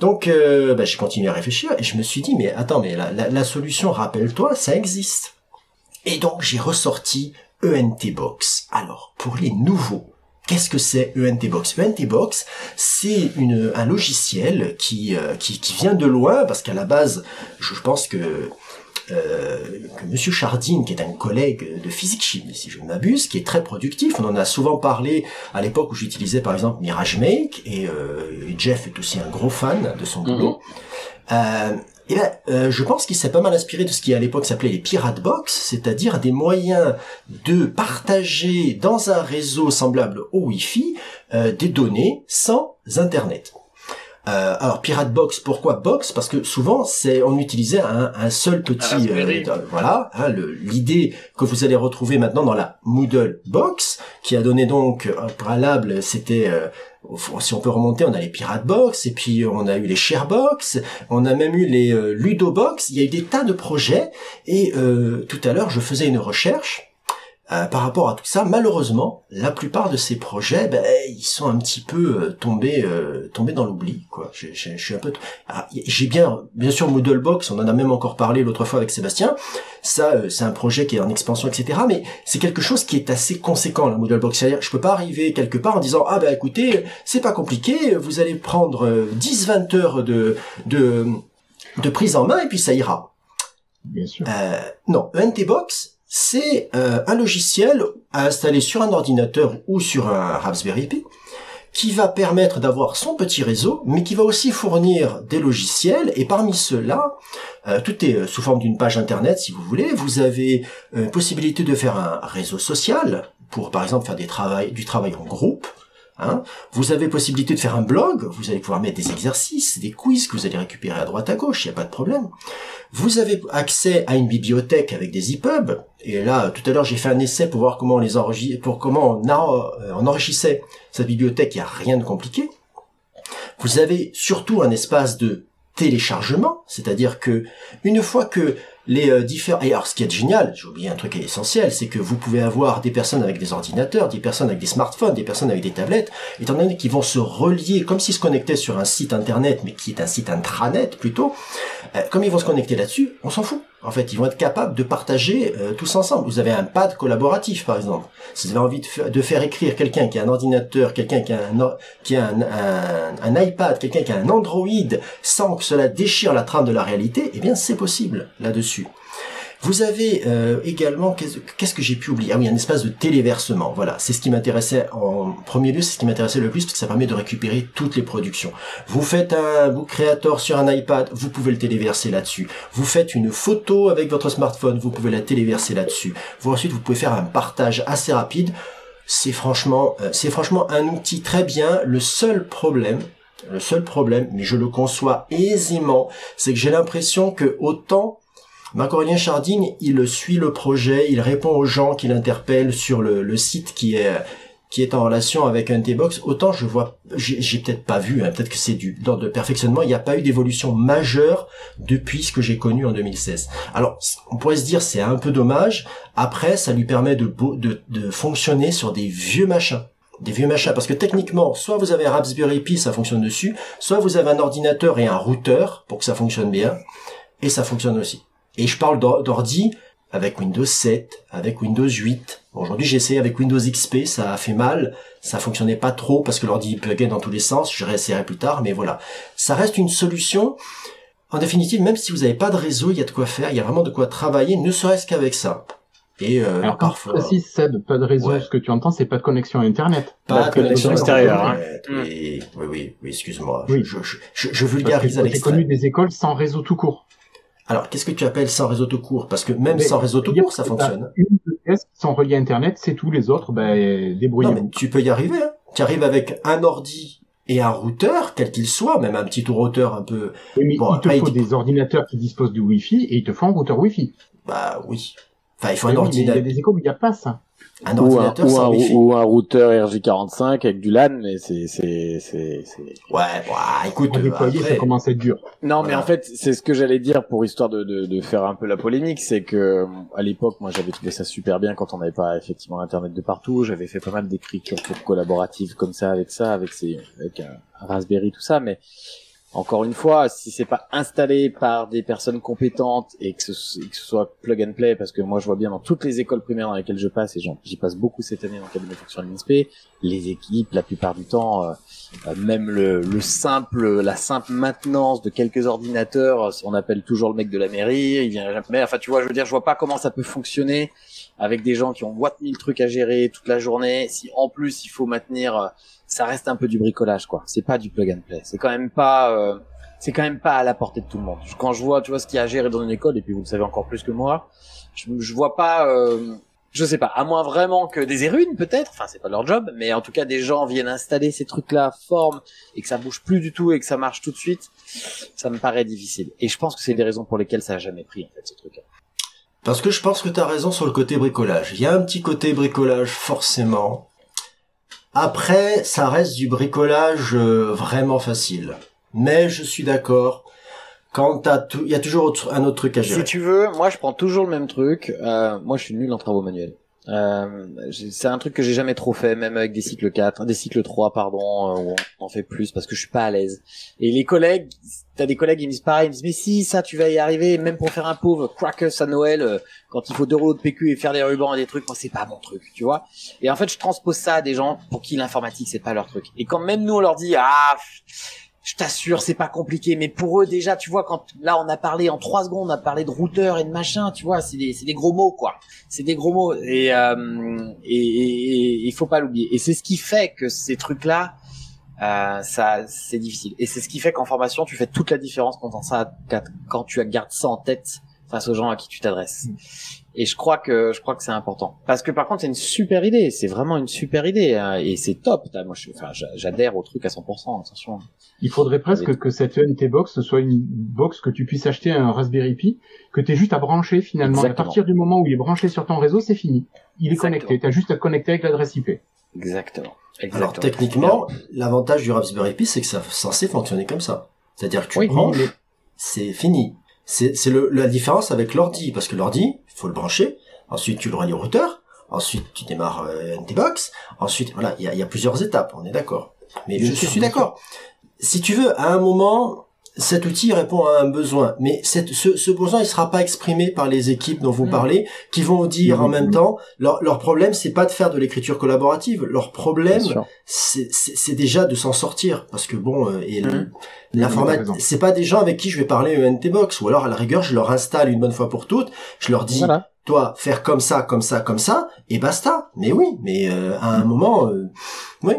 Donc bah, j'ai continué à réfléchir et je me suis dit mais attends mais la, la solution rappelle-toi ça existe. Et donc j'ai ressorti ENT Box. Alors, pour les nouveaux, qu'est-ce que c'est ENT Box? ENT Box, c'est une un logiciel qui, euh, qui qui vient de loin parce qu'à la base, je pense que euh, que Monsieur Chardine, qui est un collègue de physique chimie, si je ne m'abuse, qui est très productif. On en a souvent parlé à l'époque où j'utilisais par exemple Mirage Make, et, euh, et Jeff est aussi un gros fan de son boulot. Euh, et ben, euh, je pense qu'il s'est pas mal inspiré de ce qui à l'époque s'appelait les Pirate Box, c'est-à-dire des moyens de partager dans un réseau semblable au Wi-Fi euh, des données sans Internet. Euh, alors Pirate Box, pourquoi Box? Parce que souvent c'est on utilisait un, un seul petit euh, voilà hein, l'idée que vous allez retrouver maintenant dans la Moodle Box qui a donné donc un préalable c'était euh, si on peut remonter, on a les Pirate Box, et puis on a eu les Sharebox, on a même eu les euh, Ludobox, il y a eu des tas de projets, et euh, tout à l'heure je faisais une recherche, euh, par rapport à tout ça, malheureusement, la plupart de ces projets, ben, ils sont un petit peu euh, tombés, euh, tombés dans l'oubli. Quoi. Je, je, je, suis un peu. Ah, j'ai bien, bien sûr, Moodlebox. On en a même encore parlé l'autre fois avec Sébastien. Ça, euh, c'est un projet qui est en expansion, etc. Mais c'est quelque chose qui est assez conséquent, la Moodlebox. C'est-à-dire, je peux pas arriver quelque part en disant ah ben écoutez, c'est pas compliqué. Vous allez prendre 10-20 heures de, de de prise en main et puis ça ira. Bien sûr. non, NTBox c'est euh, un logiciel à installer sur un ordinateur ou sur un Raspberry Pi qui va permettre d'avoir son petit réseau, mais qui va aussi fournir des logiciels. Et parmi ceux-là, euh, tout est euh, sous forme d'une page internet, si vous voulez. Vous avez une possibilité de faire un réseau social pour, par exemple, faire du travail en groupe. Hein. Vous avez possibilité de faire un blog, vous allez pouvoir mettre des exercices, des quiz que vous allez récupérer à droite à gauche, il n'y a pas de problème. Vous avez accès à une bibliothèque avec des EPUB, et là, tout à l'heure, j'ai fait un essai pour voir comment on les enregistrait, pour comment on, euh, enrichissait cette bibliothèque, il n'y a rien de compliqué. Vous avez surtout un espace de téléchargement, c'est-à-dire que une fois que les euh, différents... Et alors, ce qui est génial, j'ai oublié un truc essentiel, c'est que vous pouvez avoir des personnes avec des ordinateurs, des personnes avec des smartphones, des personnes avec des tablettes, étant donné qu'ils vont se relier comme s'ils se connectaient sur un site internet, mais qui est un site intranet plutôt, comme ils vont se connecter là-dessus, on s'en fout. En fait, ils vont être capables de partager euh, tous ensemble. Vous avez un pad collaboratif, par exemple. Si vous avez envie de, faire écrire quelqu'un qui a un ordinateur, quelqu'un qui a un, qui a un, un iPad, quelqu'un qui a un Android, sans que cela déchire la trame de la réalité, eh bien, c'est possible là-dessus. Vous avez euh, également, qu'est-ce que j'ai pu oublier? Ah oui, un espace de téléversement. Voilà, c'est ce qui m'intéressait en premier lieu, c'est ce qui m'intéressait le plus parce que ça permet de récupérer toutes les productions. Vous faites un book creator sur un iPad, vous pouvez le téléverser là-dessus. Vous faites une photo avec votre smartphone, vous pouvez la téléverser là-dessus. Vous ensuite, vous pouvez faire un partage assez rapide. C'est franchement, euh, c'est franchement un outil très bien. Le seul problème, le seul problème, mais je le conçois aisément, c'est que j'ai l'impression que autant Marc-Aurélien Charding, il suit le projet, il répond aux gens qu'il interpelle sur le, site qui est qui est en relation avec un T-Box, autant je vois, j'ai peut-être pas vu, hein, peut-être que c'est du dans de perfectionnement, il n'y a pas eu d'évolution majeure depuis ce que j'ai connu en 2016. Alors, on pourrait se dire c'est un peu dommage. Après, ça lui permet de, de, de fonctionner sur des vieux machins des vieux machins parce que techniquement soit vous avez un Raspberry Pi ça fonctionne dessus soit vous avez un ordinateur et un routeur pour que ça fonctionne bien et ça fonctionne aussi et je parle d'ordi avec Windows 7, avec Windows 8. Aujourd'hui, j'ai essayé avec Windows XP, ça a fait mal, ça fonctionnait pas trop parce que l'ordi pluguait dans tous les sens, je réessayerai plus tard, mais voilà. Ça reste une solution. En définitive, même si vous n'avez pas de réseau, il y a de quoi faire, il y a vraiment de quoi travailler, ne serait-ce qu'avec ça. Et euh, Alors, parfois. Si Seb, pas de réseau, ce que tu entends, c'est pas de connexion à Internet. Pas, de connexion extérieure. Hein. Oui, oui, oui, oui excuse-moi. Oui. Je, je, je, je vulgarise à l'extrême. connu des écoles sans réseau tout court. Alors, qu'est-ce que tu appelles sans réseau tout court? Parce que même sans réseau tout court, ça fonctionne. Une pièce sans relié à Internet, c'est tous les autres, ben, débrouillez Non, mais tu peux y arriver. Hein. Tu arrives avec un ordi et un routeur, quel qu'il soit, même un petit routeur un peu... Oui, mais il te faut des ordinateurs qui disposent du Wi-Fi et il te faut un routeur Wi-Fi. Bah oui. Enfin, il faut un ordinateur. Il y a des échos où il n'y a pas ça un ordinateur ou un, ou un routeur RJ45 avec du LAN, mais c'est c'est c'est ouais, bah, écoute, déployer, ça commence à être dur. Non, mais en fait, c'est ce que j'allais dire pour histoire de, de, de faire un peu la polémique, c'est que à l'époque, moi, j'avais trouvé ça super bien quand on n'avait pas effectivement internet de partout. J'avais fait pas mal d'écriture collaborative comme ça avec ça, avec ces avec un Raspberry tout ça, mais encore une fois, si c'est pas installé par des personnes compétentes et que, ce, que ce, soit plug and play, parce que moi je vois bien dans toutes les écoles primaires dans lesquelles je passe, et j'y passe beaucoup cette année dans le cabinet de fonction de l'INSPE, les équipes, la plupart du temps, euh, euh, même le, le, simple, la simple maintenance de quelques ordinateurs, on appelle toujours le mec de la mairie, il vient jamais. Enfin, tu vois, je veux dire, je vois pas comment ça peut fonctionner avec des gens qui ont boîte mille trucs à gérer toute la journée. Si en plus il faut maintenir euh, ça reste un peu du bricolage quoi. C'est pas du plug and play. C'est quand même pas euh, c'est quand même pas à la portée de tout le monde. Quand je vois tu vois ce qu'il y a à gérer dans une école et puis vous le savez encore plus que moi, je, je vois pas euh, je sais pas, à moins vraiment que des érunes peut-être, enfin c'est pas leur job, mais en tout cas des gens viennent installer ces trucs-là, forment et que ça bouge plus du tout et que ça marche tout de suite, ça me paraît difficile. Et je pense que c'est des raisons pour lesquelles ça a jamais pris en fait ce truc-là. Parce que je pense que tu as raison sur le côté bricolage. Il y a un petit côté bricolage forcément, Après, ça reste du bricolage euh, vraiment facile. Mais je suis d'accord. Quand t'as tout, il y a toujours un autre truc à gérer. Si tu veux, moi je prends toujours le même truc. Euh, moi je suis nul en travaux manuels. Euh, c'est un truc que j'ai jamais trop fait, même avec des cycles 4, des cycles 3, pardon, euh, où on en fait plus parce que je suis pas à l'aise. Et les collègues, t'as des collègues, ils me disent pareil, ils me disent mais si ça tu vas y arriver, même pour faire un pauvre crackers à Noël, euh, quand il faut deux rouleaux de PQ et faire des rubans et des trucs, moi c'est pas mon truc, tu vois. Et en fait je transpose ça à des gens pour qui l'informatique c'est pas leur truc. Et quand même nous on leur dit ah je t'assure, c'est pas compliqué, mais pour eux déjà, tu vois, quand là on a parlé en trois secondes, on a parlé de routeur et de machin, tu vois, c'est des, des gros mots quoi, c'est des gros mots et euh, et il faut pas l'oublier. Et c'est ce qui fait que ces trucs-là, euh, ça, c'est difficile. Et c'est ce qui fait qu'en formation, tu fais toute la différence quand, ça, quand tu gardes ça en tête face aux gens à qui tu t'adresses. Et je crois que je crois que c'est important parce que par contre c'est une super idée, c'est vraiment une super idée hein, et c'est top. T'as- Moi, je, enfin, j'a- j'adhère au truc à 100%. Attention. Il faudrait presque que cette ENT box ce soit une box que tu puisses acheter un Raspberry Pi, que tu juste à brancher finalement. Exactement. À partir du moment où il est branché sur ton réseau, c'est fini. Il est Exactement. connecté. Tu as juste à connecter avec l'adresse IP. Exactement. Exactement. Alors techniquement, l'avantage du Raspberry Pi, c'est que ça censé fonctionner comme ça. C'est-à-dire que tu Oui, branches, mais- c'est fini. C'est c'est le- la différence avec l'ordi, parce que l'ordi, il faut le brancher, ensuite tu le relis au routeur, ensuite tu démarres euh, NTBox, ensuite voilà, il y a, y a plusieurs étapes, on est d'accord. Mais je suis d'accord. Si tu veux, à un moment, cet outil répond à un besoin, mais cette, ce, ce besoin, il sera pas exprimé par les équipes dont vous Mm. parlez, qui vont dire Mhm. en même temps, leur, leur problème, c'est pas de faire de l'écriture collaborative, leur problème, c'est déjà de s'en sortir. Parce que bon euh, et le- Mhm. l'informat- T'as raison. c'est pas des gens avec qui je vais parler ENT box. Ou alors à la rigueur je leur installe une bonne fois pour toutes. Je leur dis Voilà. toi faire comme ça comme ça comme ça et basta. Mais oui mais euh, à un moment euh, oui.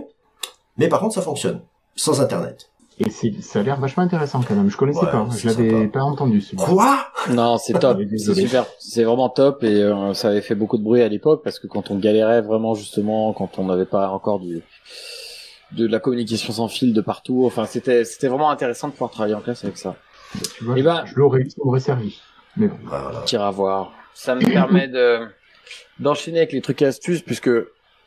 Mais par contre ça fonctionne. Sans internet Et c'est, ça a l'air vachement intéressant quand même. Je connaissais Ouais, pas. Je l'avais sympa. pas entendu. celui-là. quoi? Non, c'est top. C'est super. C'est vraiment top et euh, ça avait fait beaucoup de bruit à l'époque parce que quand on galérait vraiment justement, quand on n'avait pas encore du de la communication sans fil de partout, enfin c'était c'était vraiment intéressant de pouvoir travailler en classe avec ça. Tu vois, Eh ben- je l'aurais, ça m'aurait servi. Mais bon. voilà Tire à voir. Ça me permet de d'enchaîner avec les trucs et astuces puisque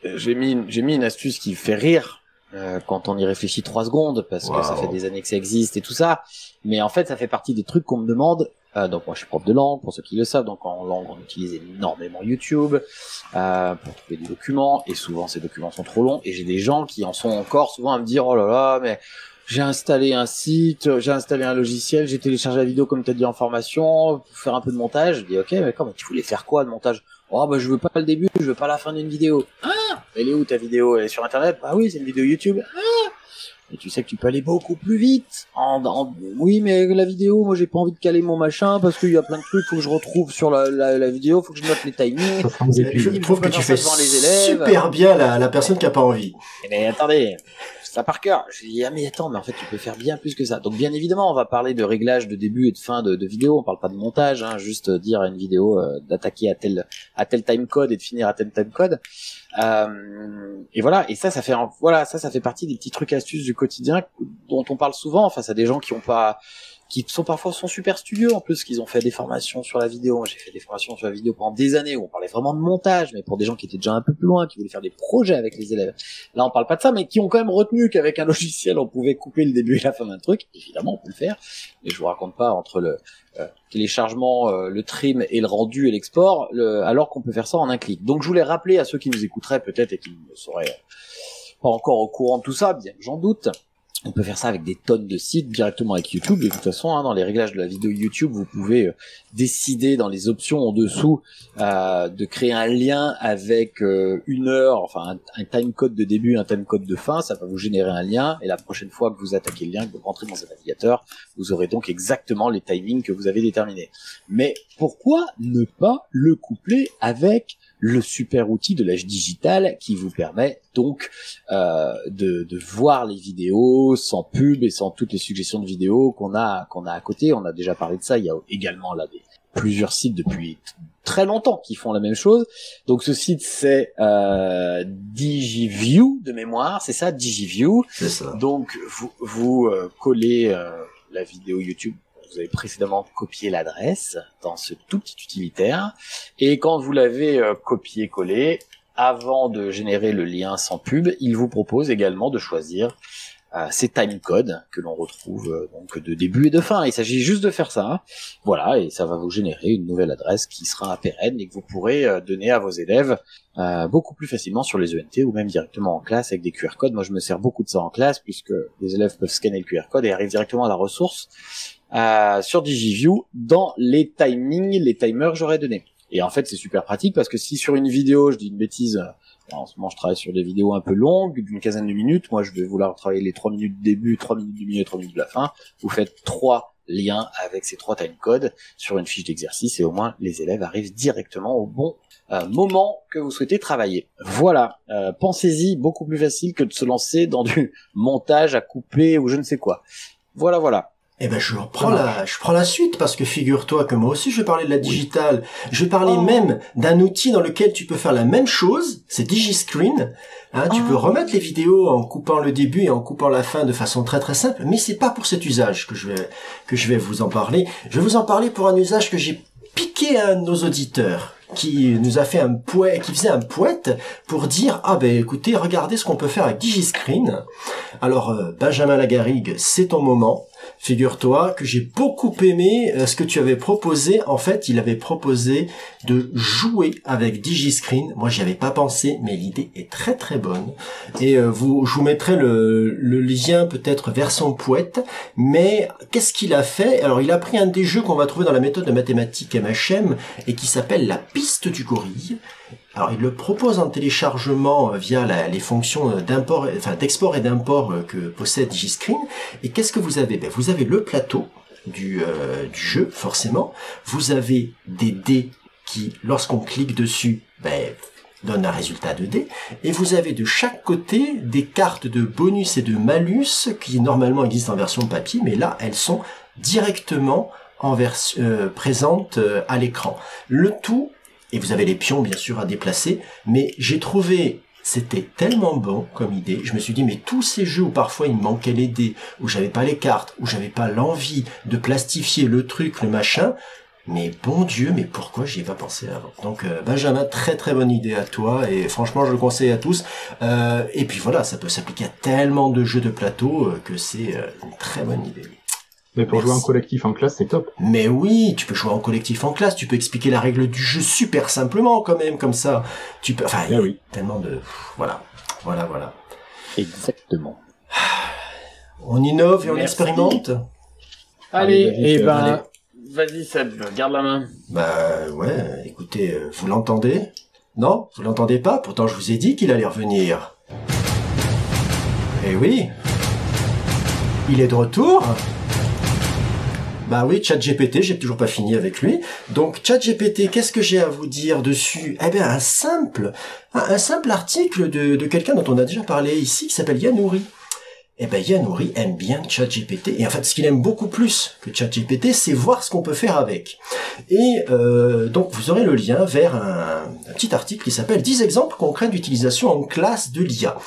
j'ai mis une- j'ai mis une astuce qui fait rire euh, quand on y réfléchit trois secondes parce que ça fait des années que ça existe et tout ça. Mais en fait, ça fait partie des trucs qu'on me demande. Euh, donc moi, je suis prof de langue pour ceux qui le savent. Donc en langue, on utilise énormément YouTube euh, pour trouver des documents et souvent ces documents sont trop longs et j'ai des gens qui en sont encore souvent à me dire oh là là mais j'ai installé un site, j'ai installé un logiciel, j'ai téléchargé la vidéo comme tu as dit en formation pour faire un peu de montage. Je dis ok mais comment? Tu voulais faire quoi de montage? Oh bah je veux pas le début, je veux pas la fin d'une vidéo. Ah Elle est où ta vidéo? Elle est sur internet? Bah oui c'est une vidéo YouTube. Ah et tu sais que tu peux aller beaucoup plus vite. En, en- oui, mais la vidéo, moi j'ai pas envie de caler mon machin parce qu'il y a plein de trucs, faut que je retrouve sur la, la, la vidéo, faut que je note les timings. Je trouve que tu fais les élèves. super bien la, la personne qui a pas envie Mais attendez, ça par cœur. Je dis ah mais attends, mais en fait tu peux faire bien plus que ça. Donc bien évidemment, on va parler de réglage de début et de fin de, de vidéo. On parle pas de montage, hein, juste euh, dire à une vidéo euh, d'attaquer à tel à tel time code et de finir à tel time code. Euh, et voilà. Et ça, ça fait voilà, ça, ça fait partie des petits trucs astuces du quotidien dont on parle souvent face à des gens qui ont pas qui sont parfois sont super studieux en plus, qu'ils ont fait des formations sur la vidéo. J'ai fait des formations sur la vidéo pendant des années où on parlait vraiment de montage, mais pour des gens qui étaient déjà un peu plus loin, qui voulaient faire des projets avec les élèves. Là, on parle pas de ça, mais qui ont quand même retenu qu'avec un logiciel, on pouvait couper le début et la fin d'un truc. Évidemment, on peut le faire, mais je vous raconte pas entre le euh, téléchargement, euh, le trim et le rendu et l'export, le- alors qu'on peut faire ça en un clic. Donc, je voulais rappeler à ceux qui nous écouteraient peut-être et qui ne seraient pas encore au courant de tout ça, bien j'en doute. On peut faire ça avec des tonnes de sites directement avec YouTube. De toute façon, hein, dans les réglages de la vidéo YouTube, vous pouvez euh, décider dans les options en dessous euh, de créer un lien avec euh, une heure, enfin un, un time code de début, un time code de fin. Ça va vous générer un lien et la prochaine fois que vous attaquez le lien, que vous rentrez dans un navigateur, vous aurez donc exactement les timings que vous avez déterminés. Mais pourquoi ne pas le coupler avec le super outil de l'âge digital qui vous permet donc euh, de, de voir les vidéos sans pub et sans toutes les suggestions de vidéos qu'on a qu'on a à côté. On a déjà parlé de ça. Il y a également là des plusieurs sites depuis très longtemps qui font la même chose. Donc ce site c'est euh, DigiView de mémoire, c'est ça DigiView. c'est ça Donc vous vous euh, collez euh, la vidéo YouTube. Vous avez précédemment copié l'adresse dans ce tout petit utilitaire et quand vous l'avez euh, copié-collé, avant de générer le lien sans pub, il vous propose également de choisir euh, ces timecodes que l'on retrouve euh, donc de début et de fin. Il s'agit juste de faire ça. Voilà, et ça va vous générer une nouvelle adresse qui sera pérenne et que vous pourrez donner à vos élèves beaucoup plus facilement sur les ENT ou même directement en classe avec des QR codes. Moi, je me sers beaucoup de ça en classe puisque les élèves peuvent scanner le QR code et arrivent directement à la ressource euh, sur DigiView dans les timings, les timers j'aurais donnés. Et en fait, c'est super pratique parce que si sur une vidéo, je dis une bêtise, euh, en ce moment, je travaille sur des vidéos un peu longues, d'une quinzaine de minutes. Moi, je vais vouloir travailler les trois minutes du début, trois minutes du milieu, trois minutes de la fin. Vous faites trois liens avec ces trois timecodes sur une fiche d'exercice et au moins les élèves arrivent directement au bon euh, moment que vous souhaitez travailler. Voilà, pensez-y, beaucoup plus facile que de se lancer dans du montage à couper ou je ne sais quoi. Voilà, voilà. Eh ben, je reprends la, je prends la suite parce que figure-toi que moi aussi je vais parler de la digitale. Je vais parler Oh. même d'un outil dans lequel tu peux faire la même chose. C'est DigiScreen. Hein, tu Oh. peux remettre les vidéos en coupant le début et en coupant la fin de façon très très simple. Mais c'est pas pour cet usage que je vais, que je vais vous en parler. Je vais vous en parler pour un usage que j'ai piqué à un de nos auditeurs qui nous a fait un poète, qui faisait un poète pour dire ah ben écoutez regardez ce qu'on peut faire avec DigiScreen. Alors euh, Benjamin Lagarigue, c'est ton moment. Figure-toi que j'ai beaucoup aimé euh, ce que tu avais proposé. En fait, il avait proposé de jouer avec DigiScreen. Moi, j'y avais pas pensé, mais l'idée est très très bonne. Et euh, vous, je vous mettrai le, le lien peut-être vers son poète. Mais qu'est-ce qu'il a fait? Alors, il a pris un des jeux qu'on va trouver dans la méthode de mathématiques MHM et qui s'appelle la piste du gorille. Alors, il le propose en téléchargement euh, via la- les fonctions euh, d'import, enfin d'export et d'import euh, que possède DigiScreen. Et qu'est-ce que vous avez? Ben, Vous avez le plateau du, euh, du jeu, forcément. Vous avez des dés qui, lorsqu'on clique dessus, ben, donnent un résultat de dés. Et vous avez de chaque côté des cartes de bonus et de malus qui normalement existent en version papier, mais là, elles sont directement en version euh, présentes à l'écran. Le tout, et vous avez les pions bien sûr à déplacer, mais j'ai trouvé c'était tellement bon comme idée. Je me suis dit, mais tous ces jeux où parfois il me manquait les dés, où j'avais pas les cartes, où j'avais pas l'envie de plastifier le truc, le machin, mais bon Dieu, mais pourquoi j'y ai pas pensé avant? Donc euh, Benjamin, très très bonne idée à toi, et franchement je le conseille à tous. Euh, et puis voilà, ça peut s'appliquer à tellement de jeux de plateau euh, que c'est une très bonne idée. Mais pour Merci. jouer en collectif en classe, c'est top. Mais oui, tu peux jouer en collectif en classe, tu peux expliquer la règle du jeu super simplement quand même, comme ça. Tu peux, enfin, il y a Eh oui. tellement de, voilà, voilà, voilà. Exactement. On innove et on Merci. expérimente. Allez, et Seb, ben, vas-y Seb, garde la main. Bah ouais, écoutez, euh, vous l'entendez? Non, vous l'entendez pas? Pourtant, je vous ai dit qu'il allait revenir. Eh oui, il est de retour. Bah oui, ChatGPT, j'ai toujours pas fini avec lui. Donc ChatGPT, qu'est-ce que j'ai à vous dire dessus? Eh bien, un simple, un, simple article de, de quelqu'un dont on a déjà parlé ici, qui s'appelle Yanouri. Eh ben Yanouri aime bien ChatGPT et en fait ce qu'il aime beaucoup plus que ChatGPT, c'est voir ce qu'on peut faire avec. Et euh, donc vous aurez le lien vers un, un petit article qui s'appelle 10 exemples concrets d'utilisation en classe de l'IA.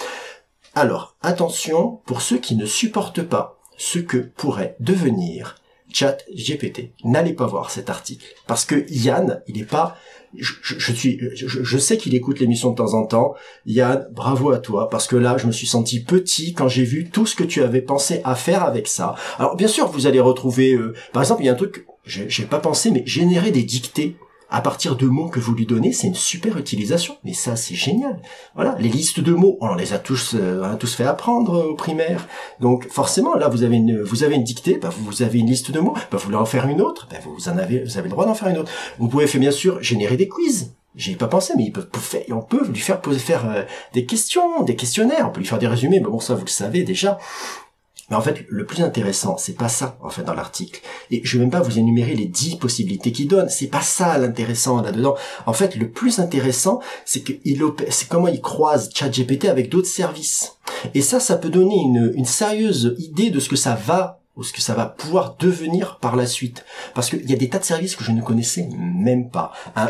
Alors attention pour ceux qui ne supportent pas ce que pourrait devenir ChatGPT. N'allez pas voir cet article parce que Yann, il n'est pas je, suis, je, sais qu'il écoute l'émission de temps en temps. Yann, bravo à toi, parce que là, je me suis senti petit quand j'ai vu tout ce que tu avais pensé à faire avec ça. Alors, bien sûr, vous allez retrouver, euh, par exemple, il y a un truc, j'ai pas pensé, mais générer des dictées à partir de mots que vous lui donnez, c'est une super utilisation. Mais ça, c'est génial. Voilà, les listes de mots, on les a tous, euh, fait apprendre euh, au primaire. Donc, forcément, là, vous avez une, vous avez une dictée, bah, vous avez une liste de mots, bah, vous voulez en faire une autre, bah, vous en avez, vous avez le droit d'en faire une autre. Vous pouvez bien sûr, générer des quiz. J'y ai pas pensé, mais ils peuvent, on peut lui faire poser, faire euh, des questions, des questionnaires. On peut lui faire des résumés, mais bon, ça, vous le savez déjà. Mais en fait, le plus intéressant, c'est pas ça, en fait, dans l'article. Et je vais même pas vous énumérer les dix possibilités qu'il donne. C'est pas ça l'intéressant là-dedans. En fait, le plus intéressant, c'est que il opère- c'est comment il croise ChatGPT avec d'autres services. Et ça, ça peut donner une, une sérieuse idée de ce que ça va ou ce que ça va pouvoir devenir par la suite. Parce qu'il y a des tas de services que je ne connaissais même pas. Hein,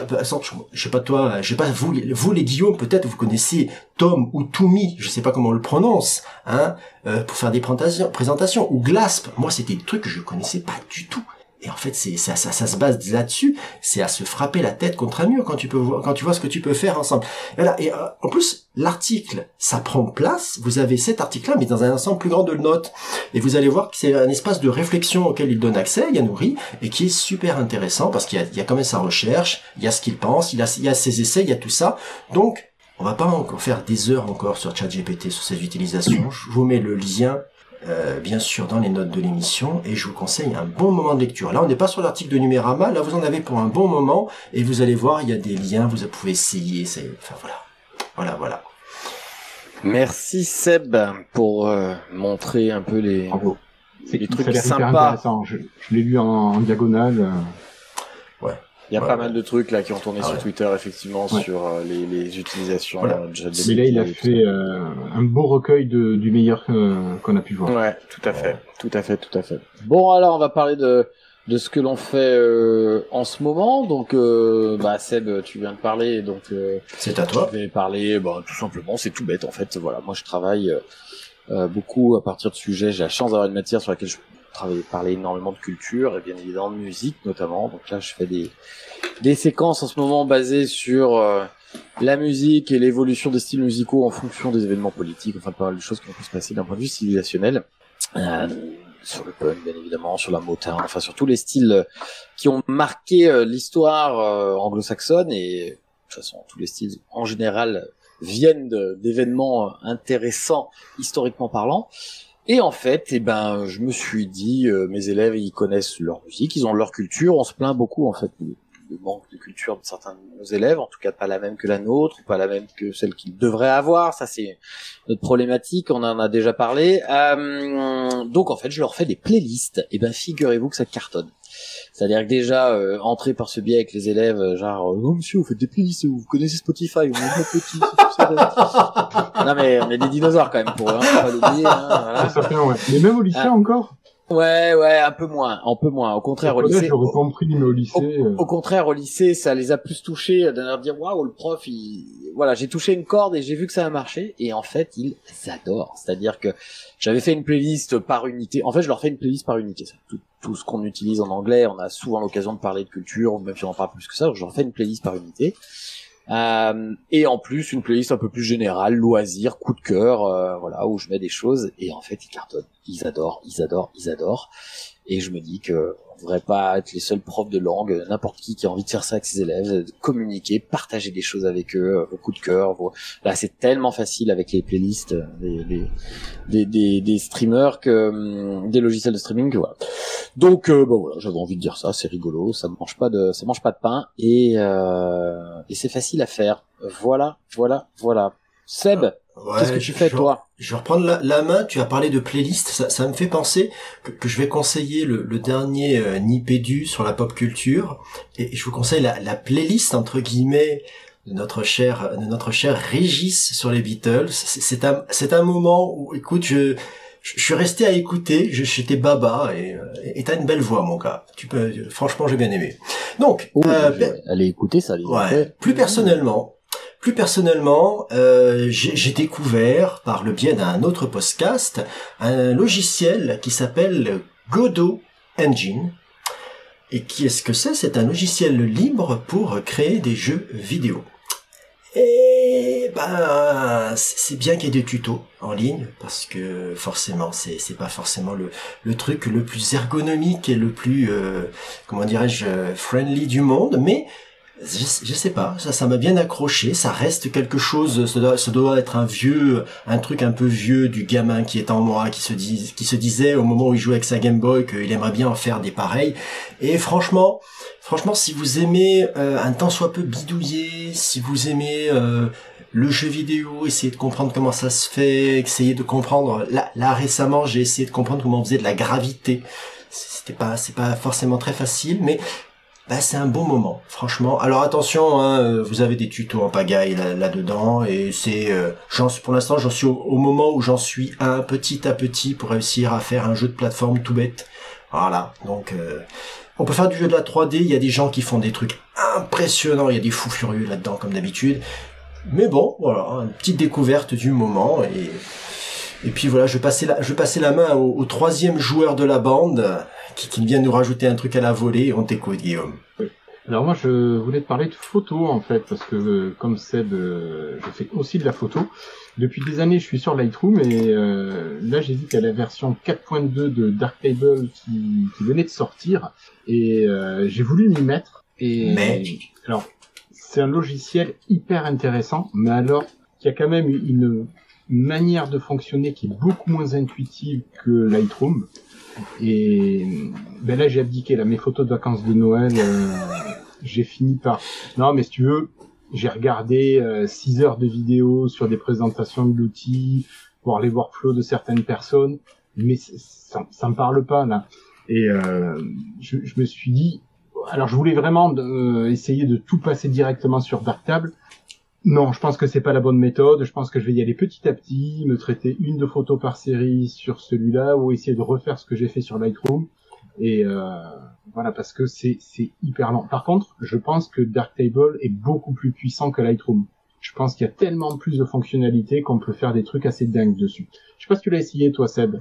je, sais pas toi, je sais pas vous, vous les Guillaume, peut-être vous connaissez Tom ou Toumi, je sais pas comment on le prononce, hein, euh, pour faire des présentations, présentations ou Glasp. Moi, c'était des trucs que je connaissais pas du tout. Et en fait, c'est ça, ça, ça se base là-dessus. C'est à se frapper la tête contre un mur quand tu peux voir, quand tu vois ce que tu peux faire ensemble. Et voilà. Et euh, en plus, l'article, ça prend place. Vous avez cet article-là, mais dans un ensemble plus grand de notes. Et vous allez voir que c'est un espace de réflexion auquel il donne accès, Yanouri, et qui est super intéressant parce qu'il y a, il y a quand même sa recherche, il y a ce qu'il pense, il a, il y a ses essais, il y a tout ça. Donc, on va pas encore faire des heures encore sur ChatGPT, sur cette utilisation. Je vous mets le lien euh, bien sûr dans les notes de l'émission et je vous conseille un bon moment de lecture. Là, on n'est pas sur l'article de Numérama, là vous en avez pour un bon moment et vous allez voir, il y a des liens, vous pouvez essayer, c'est enfin voilà. Voilà, voilà. Merci Seb pour euh, montrer un peu les, Bravo. C'est les trucs sympas. Je, je l'ai lu en, en diagonale. euh, Il y a pas mal de trucs là qui ont tourné Ah sur ouais. Twitter effectivement Ouais. sur euh, les, les utilisations Voilà. Mais là, il a fait euh, un beau recueil de, du meilleur euh, qu'on a pu voir. Ouais, tout à fait, tout à fait, tout à fait. Bon, alors on va parler de de ce que l'on fait euh, en ce moment. Donc, euh, bah Seb, tu viens de parler, donc euh, C'est à toi. je vais parler, bah, tout simplement, c'est tout bête en fait. Voilà, moi je travaille beaucoup à partir de sujets. J'ai la chance d'avoir une matière sur laquelle je travaille, parler énormément de culture et bien évidemment de musique notamment. Donc là, je fais des séquences en ce moment basées sur euh, la musique et l'évolution des styles musicaux en fonction des événements politiques, enfin pas mal de choses qui ont pu se passer d'un point de vue civilisationnel. Euh, sur le punk, bien évidemment, sur la Motown, enfin sur tous les styles euh, qui ont marqué l'histoire anglo-saxonne et de toute façon tous les styles en général viennent d'événements intéressants historiquement parlant. Et en fait, eh ben, je me suis dit, euh, mes élèves, ils connaissent leur musique, ils ont leur culture. On se plaint beaucoup en fait du manque de culture de certains de nos élèves, en tout cas pas la même que la nôtre, pas la même que celle qu'ils devraient avoir. Ça, c'est notre problématique. On en a déjà parlé. Euh, donc en fait, je leur fais des playlists. Et ben, figurez-vous que ça cartonne. C'est-à-dire que déjà, euh, entrer par ce biais avec les élèves, euh, genre, euh, oh monsieur, vous faites des playlists, vous connaissez Spotify, vous êtes petit, c'est tout ça. Non mais on est des dinosaures quand même pour, hein, faut pas l'oublier. Hein, voilà. Ça fait, ouais. Mais même au lycée Ah. encore Ouais, ouais, un peu moins, un peu moins. Au contraire, au Au lycée, j'aurais compris, mais au lycée... euh, au contraire, au lycée, ça les a plus touchés de leur dire waouh, le prof, il... voilà, j'ai touché une corde et j'ai vu que ça a marché. Et en fait, ils adorent. C'est-à-dire que j'avais fait une playlist par unité. En fait, je leur fais une playlist par unité. Ça. Tout, tout ce qu'on utilise en anglais, on a souvent l'occasion de parler de culture, même si on en parle plus que ça. Je leur fais une playlist par unité. Euh, et en plus, une playlist un peu plus générale, loisir, coup de cœur, euh, voilà, où je mets des choses. Et en fait, ils cartonnent. Ils adorent, ils adorent, ils adorent. Et je me dis que on devrait pas être les seuls profs de langue, n'importe qui qui a envie de faire ça avec ses élèves, de communiquer, partager des choses avec eux, euh, vos coups de cœur. Vos... Là, c'est tellement facile avec les playlists euh, des, des, des, des, streamers que hum, des logiciels de streaming voilà. Donc, euh, bah voilà, j'avais envie de dire ça, c'est rigolo, ça mange pas de, ça mange pas de pain et euh, et c'est facile à faire. Voilà, voilà, voilà. Seb, Ouais, qu'est-ce que tu fais je- toi? Je vais reprendre la, la main, tu as parlé de playlist, ça, ça me fait penser que, que je vais conseiller le, le dernier euh, Nipédu sur la pop culture, et je vous conseille la, la playlist, entre guillemets, de notre cher, de notre cher Régis sur les Beatles. C'est un, c'est un moment où, écoute, je, je suis resté à écouter, je- j'étais baba, et euh, et t'as une belle voix, mon gars. Tu peux, franchement, j'ai bien aimé. Donc, Oh, euh, aller écouter ça. Les Ouais. Plus personnellement, plus personnellement, euh, j'ai découvert par le biais d'un autre podcast un logiciel qui s'appelle Godot Engine. Et qui est-ce que c'est? C'est un logiciel libre pour créer des jeux vidéo. Et ben, c'est bien qu'il y ait des tutos en ligne parce que forcément, c'est pas forcément le le truc le plus ergonomique et le plus euh, comment dirais-je friendly du monde, mais je, sais pas, ça ça m'a bien accroché, ça reste quelque chose, ça doit, être un vieux, un truc un peu vieux du gamin qui est en moi, qui se disait au moment où il jouait avec sa Game Boy qu'il aimerait bien en faire des pareils. Et franchement, franchement, si vous aimez euh, un temps soit peu bidouiller, si vous aimez euh, le jeu vidéo, essayer de comprendre comment ça se fait, essayer de comprendre. Là, là récemment, j'ai essayé de comprendre comment on faisait de la gravité. C'était pas, c'est pas forcément très facile, mais bah, c'est un bon moment, franchement. Alors attention, hein, vous avez des tutos en pagaille là- là-dedans, et c'est, euh, pour l'instant, j'en suis au, moment où j'en suis un petit à petit pour réussir à faire un jeu de plateforme tout bête. Voilà, donc euh, on peut faire du jeu de la 3D. Il y a des gens qui font des trucs impressionnants. Il y a des fous furieux là-dedans, comme d'habitude. Mais bon, voilà, une petite découverte du moment et et puis voilà, je vais passer la, je vais la main au troisième joueur de la bande qui, qui vient nous rajouter un truc à la volée. On t'écoute, Guillaume. Alors moi, je voulais te parler de photo en fait, parce que euh, comme Seb, euh, je fais aussi de la photo. Depuis des années, je suis sur Lightroom et euh, là, j'ai vu qu'il y a la version 4.2 de Darktable qui, qui venait de sortir et euh, j'ai voulu m'y mettre. Et Mais alors, c'est un logiciel hyper intéressant, mais alors qui a quand même une manière de fonctionner qui est beaucoup moins intuitive que Lightroom. Et ben là, j'ai abdiqué. Là, mes photos de vacances de Noël, euh, j'ai fini par. Non, mais si tu veux, j'ai regardé 6 heures de vidéos sur des présentations de l'outil, voir les workflows de certaines personnes, mais ça, ça me parle pas là. Et euh, je, je me suis dit, alors je voulais vraiment euh, essayer de tout passer directement sur Darktable. Non, je pense que c'est pas la bonne méthode. Je pense que je vais y aller petit à petit, me traiter une deux photos par série sur celui-là, ou essayer de refaire ce que j'ai fait sur Lightroom. Et euh, voilà, parce que c'est hyper lent. Par contre, je pense que Darktable est beaucoup plus puissant que Lightroom. Je pense qu'il y a tellement plus de fonctionnalités qu'on peut faire des trucs assez dingues dessus. Je sais pas si tu l'as essayé toi, Seb.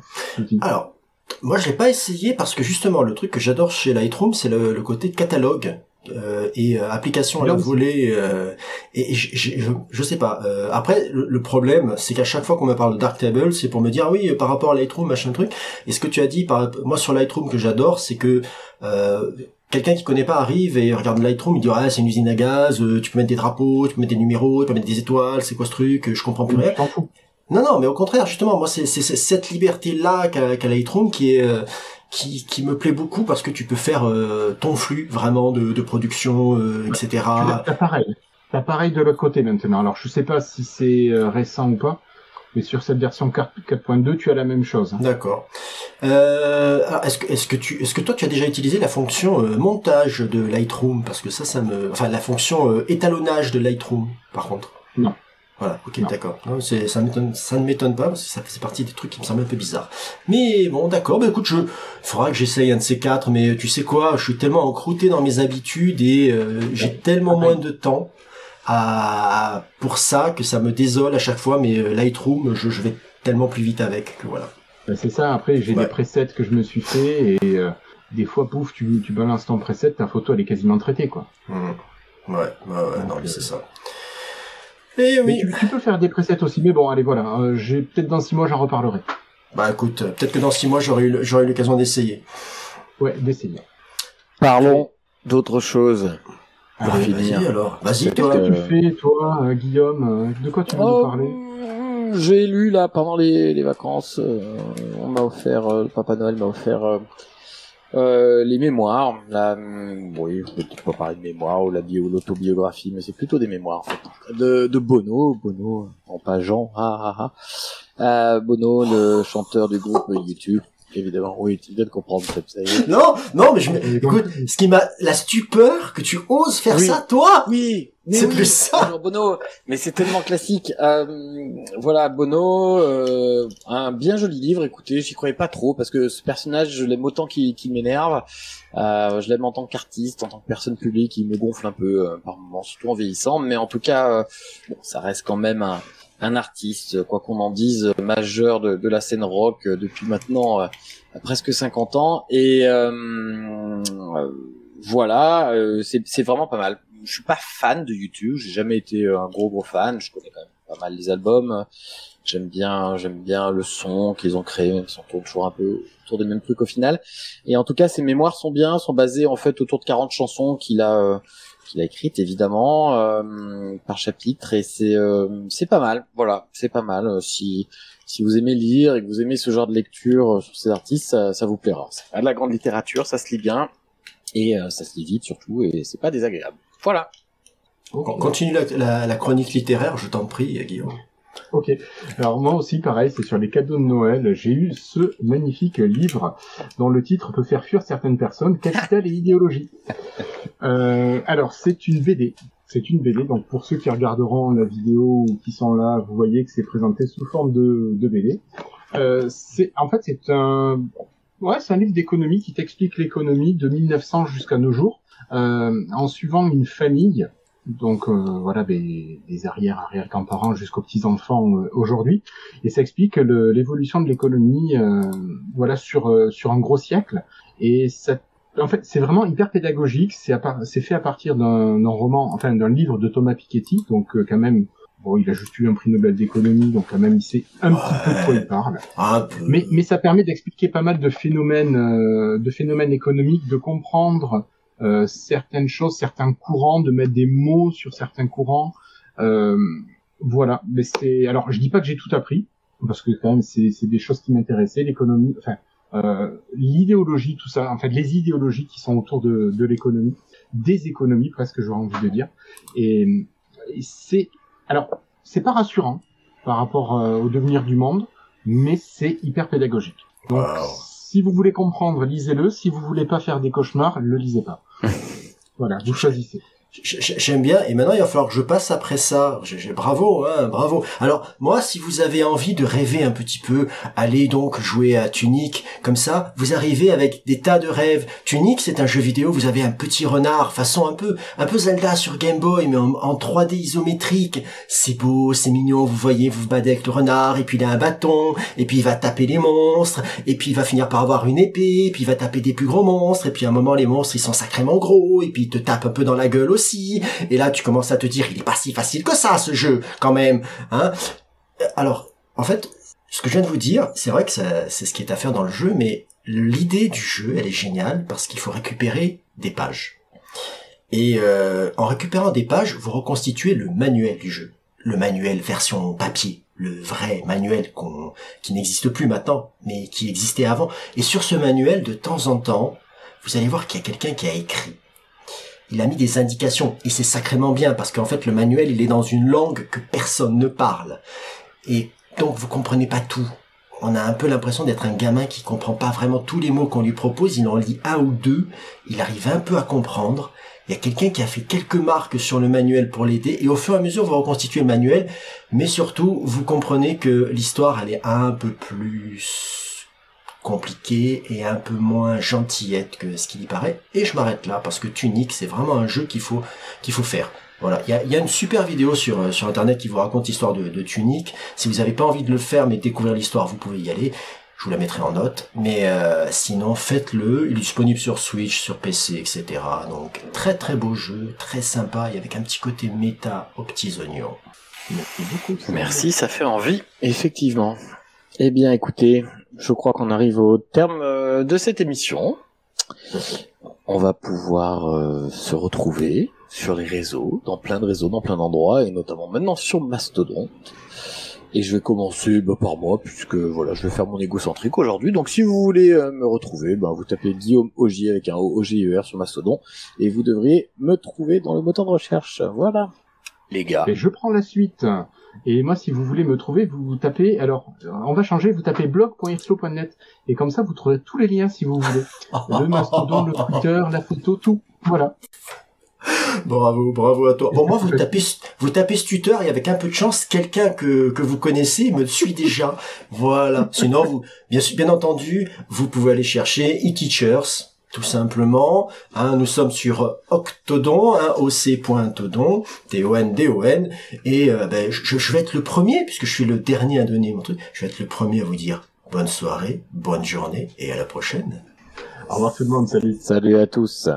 Alors, moi, je l'ai pas essayé parce que justement, le truc que j'adore chez Lightroom, c'est le, le côté catalogue. Euh, et euh, application à la volée euh, et, je, je, sais pas. Euh, après le, le problème c'est qu'à chaque fois qu'on me parle de Darktable c'est pour me dire ah oui par rapport à Lightroom machin truc. Et ce que tu as dit par moi sur Lightroom que j'adore c'est que euh, quelqu'un qui connaît pas arrive et regarde Lightroom il dit ah c'est une usine à gaz euh, tu peux mettre des drapeaux tu peux mettre des numéros tu peux mettre des étoiles c'est quoi ce truc je comprends plus rien. Non, non, mais au contraire, justement, moi, c'est cette liberté-là qu'a qu'a Lightroom qui est euh, qui, qui me plaît beaucoup parce que tu peux faire euh, ton flux vraiment de, de production, euh, etc. L'as- T'as pareil. T'as pareil de l'autre côté maintenant. Alors je sais pas si c'est euh, récent ou pas, mais sur cette version 4 4.2, tu as la même chose. hein. D'accord. Euh, est-ce que est-ce que tu est-ce que toi tu as déjà utilisé la fonction euh, montage de Lightroom parce que ça ça me enfin la fonction euh, étalonnage de Lightroom par contre. Non. Voilà, ok, d'accord. Ça m'étonne, ça ne m'étonne pas parce que ça fait partie des trucs qui me semblent un peu bizarres. Mais bon, d'accord. Bah écoute, je, il faudra que j'essaye un de ces quatre. Mais tu sais quoi, je suis tellement encrouté dans mes habitudes et euh, j'ai tellement moins de temps à pour ça que ça me désole à chaque fois. Mais euh, Lightroom, je, je vais tellement plus vite avec que voilà. Ben, c'est ça. Après, j'ai Ouais. des presets que je me suis fait et euh, des fois, pouf, tu, tu balances ton preset, ta photo elle est quasiment traitée quoi. Hmm. Ouais, ouais, ouais, non, mais c'est ça. Et Mais oui. tu, tu peux faire des presets aussi. Mais bon, allez voilà. Euh, j'ai peut-être dans six mois j'en reparlerai. Bah écoute, euh, peut-être que dans six mois j'aurai eu, j'aurai eu l'occasion d'essayer. Ouais, d'essayer. Parlons d'autre chose. Pour Allez, finir. Vas-y alors, vas-y toi. Qu'est-ce que tu fais toi, euh, Guillaume Euh, De quoi tu veux nous Oh, parler? J'ai lu là pendant les, les vacances, euh, on m'a offert, euh, le Papa Noël m'a offert euh, les mémoires. La, oui, je peux pas parler de mémoires ou la bio, l'autobiographie, mais c'est plutôt des mémoires en fait. De, de Bono, Bono, en pas Jean, ah ah ah. Euh, Bono, le chanteur du groupe YouTube, évidemment. Oui, tu viens de comprendre, ça y est. Non, non, mais je écoute, ce qui m'a, la stupeur que tu oses faire Oui. ça, toi. Oui, C'est oui, plus ça. bonjour Bono, mais c'est tellement classique. Euh, voilà, Bono, euh, un bien joli livre. Écoutez, j'y croyais pas trop parce que ce personnage, je l'aime autant qu'il m'énerve. Euh, je l'aime en tant qu'artiste, en tant que personne publique, il me gonfle un peu euh, par moments, surtout en vieillissant. Mais en tout cas, euh, bon, ça reste quand même un, un artiste, quoi qu'on en dise, majeur de, de la scène rock euh, depuis maintenant presque 50 ans. Et voilà, euh, c'est vraiment pas mal. Je suis pas fan de YouTube, j'ai jamais été euh, un gros gros fan. Je connais quand même pas mal les albums. J'aime bien, j'aime bien le son qu'ils ont créé, même si on tourne toujours un peu autour des mêmes trucs au final. Et en tout cas, ses mémoires sont bien, sont basées en fait autour de 40 chansons qu'il a euh, qu'il a écrites évidemment euh, par chapitre et c'est euh, c'est pas mal. Voilà, c'est pas mal. Euh, Si si vous aimez lire et que vous aimez ce genre de lecture euh, sur ces artistes, ça, ça vous plaira. C'est pas de la grande littérature, ça se lit bien et ça se lit vite surtout et c'est pas désagréable. Voilà. Con- Continue la, la, la chronique littéraire, je t'en prie, Guillaume. Ok. Alors moi aussi, pareil, c'est sur les cadeaux de Noël. J'ai eu ce magnifique livre dont le titre peut faire fuir certaines personnes, Capital et idéologie. Euh, alors c'est une BD. C'est une BD. Donc pour ceux qui regarderont la vidéo ou qui sont là, vous voyez que c'est présenté sous forme de, de BD. Euh, c'est en fait c'est un ouais c'est un livre d'économie qui t'explique l'économie de 1900 jusqu'à nos jours en suivant une famille donc euh, voilà des, des arrière arrière grands-parents jusqu'aux petits enfants euh, aujourd'hui et ça explique l'évolution de l'économie euh, voilà sur euh, sur un gros siècle. Et ça en fait c'est vraiment hyper pédagogique. C'est fait à partir d'un roman enfin d'un livre de Thomas Piketty. Donc euh, quand même bon il a juste eu un prix Nobel d'économie donc quand même il sait un petit peu de quoi il parle. Peu. mais, mais ça permet d'expliquer pas mal de phénomènes, euh, de phénomènes économiques, de comprendre euh, certaines choses, certains courants, de mettre des mots sur certains courants. Euh, voilà. Mais c'est, alors je dis pas que j'ai tout appris parce que quand même c'est, des choses qui m'intéressaient, l'économie, enfin euh, l'idéologie, tout ça, en fait les idéologies qui sont autour de, de l'économie, des économies presque j'aurais envie de dire. Et, c'est, alors c'est pas rassurant par rapport euh, au devenir du monde mais c'est hyper pédagogique. Wow. Si vous voulez comprendre, lisez-le. Si vous voulez pas faire des cauchemars, le lisez pas. voilà, vous choisissez. J'aime bien. Et maintenant, il va falloir que je passe après ça. Bravo, hein, bravo. Alors, moi, si vous avez envie de rêver un petit peu, allez donc jouer à Tunic. Comme ça, vous arrivez avec des tas de rêves. Tunic, c'est un jeu vidéo. Vous avez un petit renard, façon un peu, un peu Zelda sur Game Boy, mais en, en 3D isométrique. C'est beau, c'est mignon. Vous voyez, vous vous battez avec le renard, et puis il a un bâton, et puis il va taper les monstres, et puis il va finir par avoir une épée, et puis il va taper des plus gros monstres, et puis à un moment, les monstres, ils sont sacrément gros, et puis ils te tapent un peu dans la gueule aussi. Et là, tu commences à te dire, il est pas si facile que ça, ce jeu, quand même. Hein Alors, en fait, ce que je viens de vous dire, c'est vrai que c'est ce qui est à faire dans le jeu, mais l'idée du jeu, elle est géniale parce qu'il faut récupérer des pages. Et euh, en récupérant des pages, vous reconstituez le manuel du jeu. Le manuel version papier, le vrai manuel qui n'existe plus maintenant, mais qui existait avant. Et sur ce manuel, de temps en temps, vous allez voir qu'il y a quelqu'un qui a écrit il a mis des indications et c'est sacrément bien parce qu'en fait le manuel il est dans une langue que personne ne parle et donc vous comprenez pas tout. On a un peu l'impression d'être un gamin qui comprend pas vraiment tous les mots qu'on lui propose, il en lit un ou deux, il arrive un peu à comprendre. Il y a quelqu'un qui a fait quelques marques sur le manuel pour l'aider et au fur et à mesure vous reconstituez le manuel, mais surtout vous comprenez que l'histoire elle est un peu plus compliquée et un peu moins gentillette que ce qu'il y paraît. Et je m'arrête là parce que Tunic c'est vraiment un jeu qu'il faut qu'il faut faire. Voilà, il y a, il y a une super vidéo sur euh, sur internet qui vous raconte l'histoire de, de Tunic. Si vous n'avez pas envie de le faire mais de découvrir l'histoire, vous pouvez y aller. Je vous la mettrai en note. Mais euh, sinon, faites-le. Il est disponible sur Switch, sur PC, etc. Donc très très beau jeu, très sympa et avec un petit côté méta aux petits oignons. Merci beaucoup. Sam. Merci, ça fait envie. Effectivement. Eh bien, écoutez, je crois qu'on arrive au terme euh, de cette émission. On va pouvoir euh, se retrouver sur les réseaux, dans plein de réseaux, dans plein d'endroits, et notamment maintenant sur Mastodon. Et je vais commencer bah, par moi, puisque voilà, je vais faire mon égocentrique aujourd'hui. Donc si vous voulez euh, me retrouver, bah, vous tapez Guillaume Ogier avec un O, O-G-E-R sur Mastodon, et vous devriez me trouver dans le moteur de recherche. Voilà. Les gars, Et je prends la suite. Et moi, si vous voulez me trouver, vous tapez, alors, on va changer, vous tapez blog.ipslo.net. Et comme ça, vous trouverez tous les liens si vous voulez. Le mastodon, le Twitter, la photo, tout. Voilà. Bravo, bravo à toi. Bon, moi, vous tapez, vous tapez ce tuteur et avec un peu de chance, quelqu'un que, que vous connaissez me suit déjà. Voilà. Sinon, vous, bien, bien entendu, vous pouvez aller chercher e-teachers, tout simplement. Hein, nous sommes sur Octodon, hein, oc.todon, T-O-N-D-O-N. Et euh, ben, je, je vais être le premier, puisque je suis le dernier à donner mon truc, je vais être le premier à vous dire bonne soirée, bonne journée et à la prochaine. Au revoir tout le monde, salut. Salut à tous.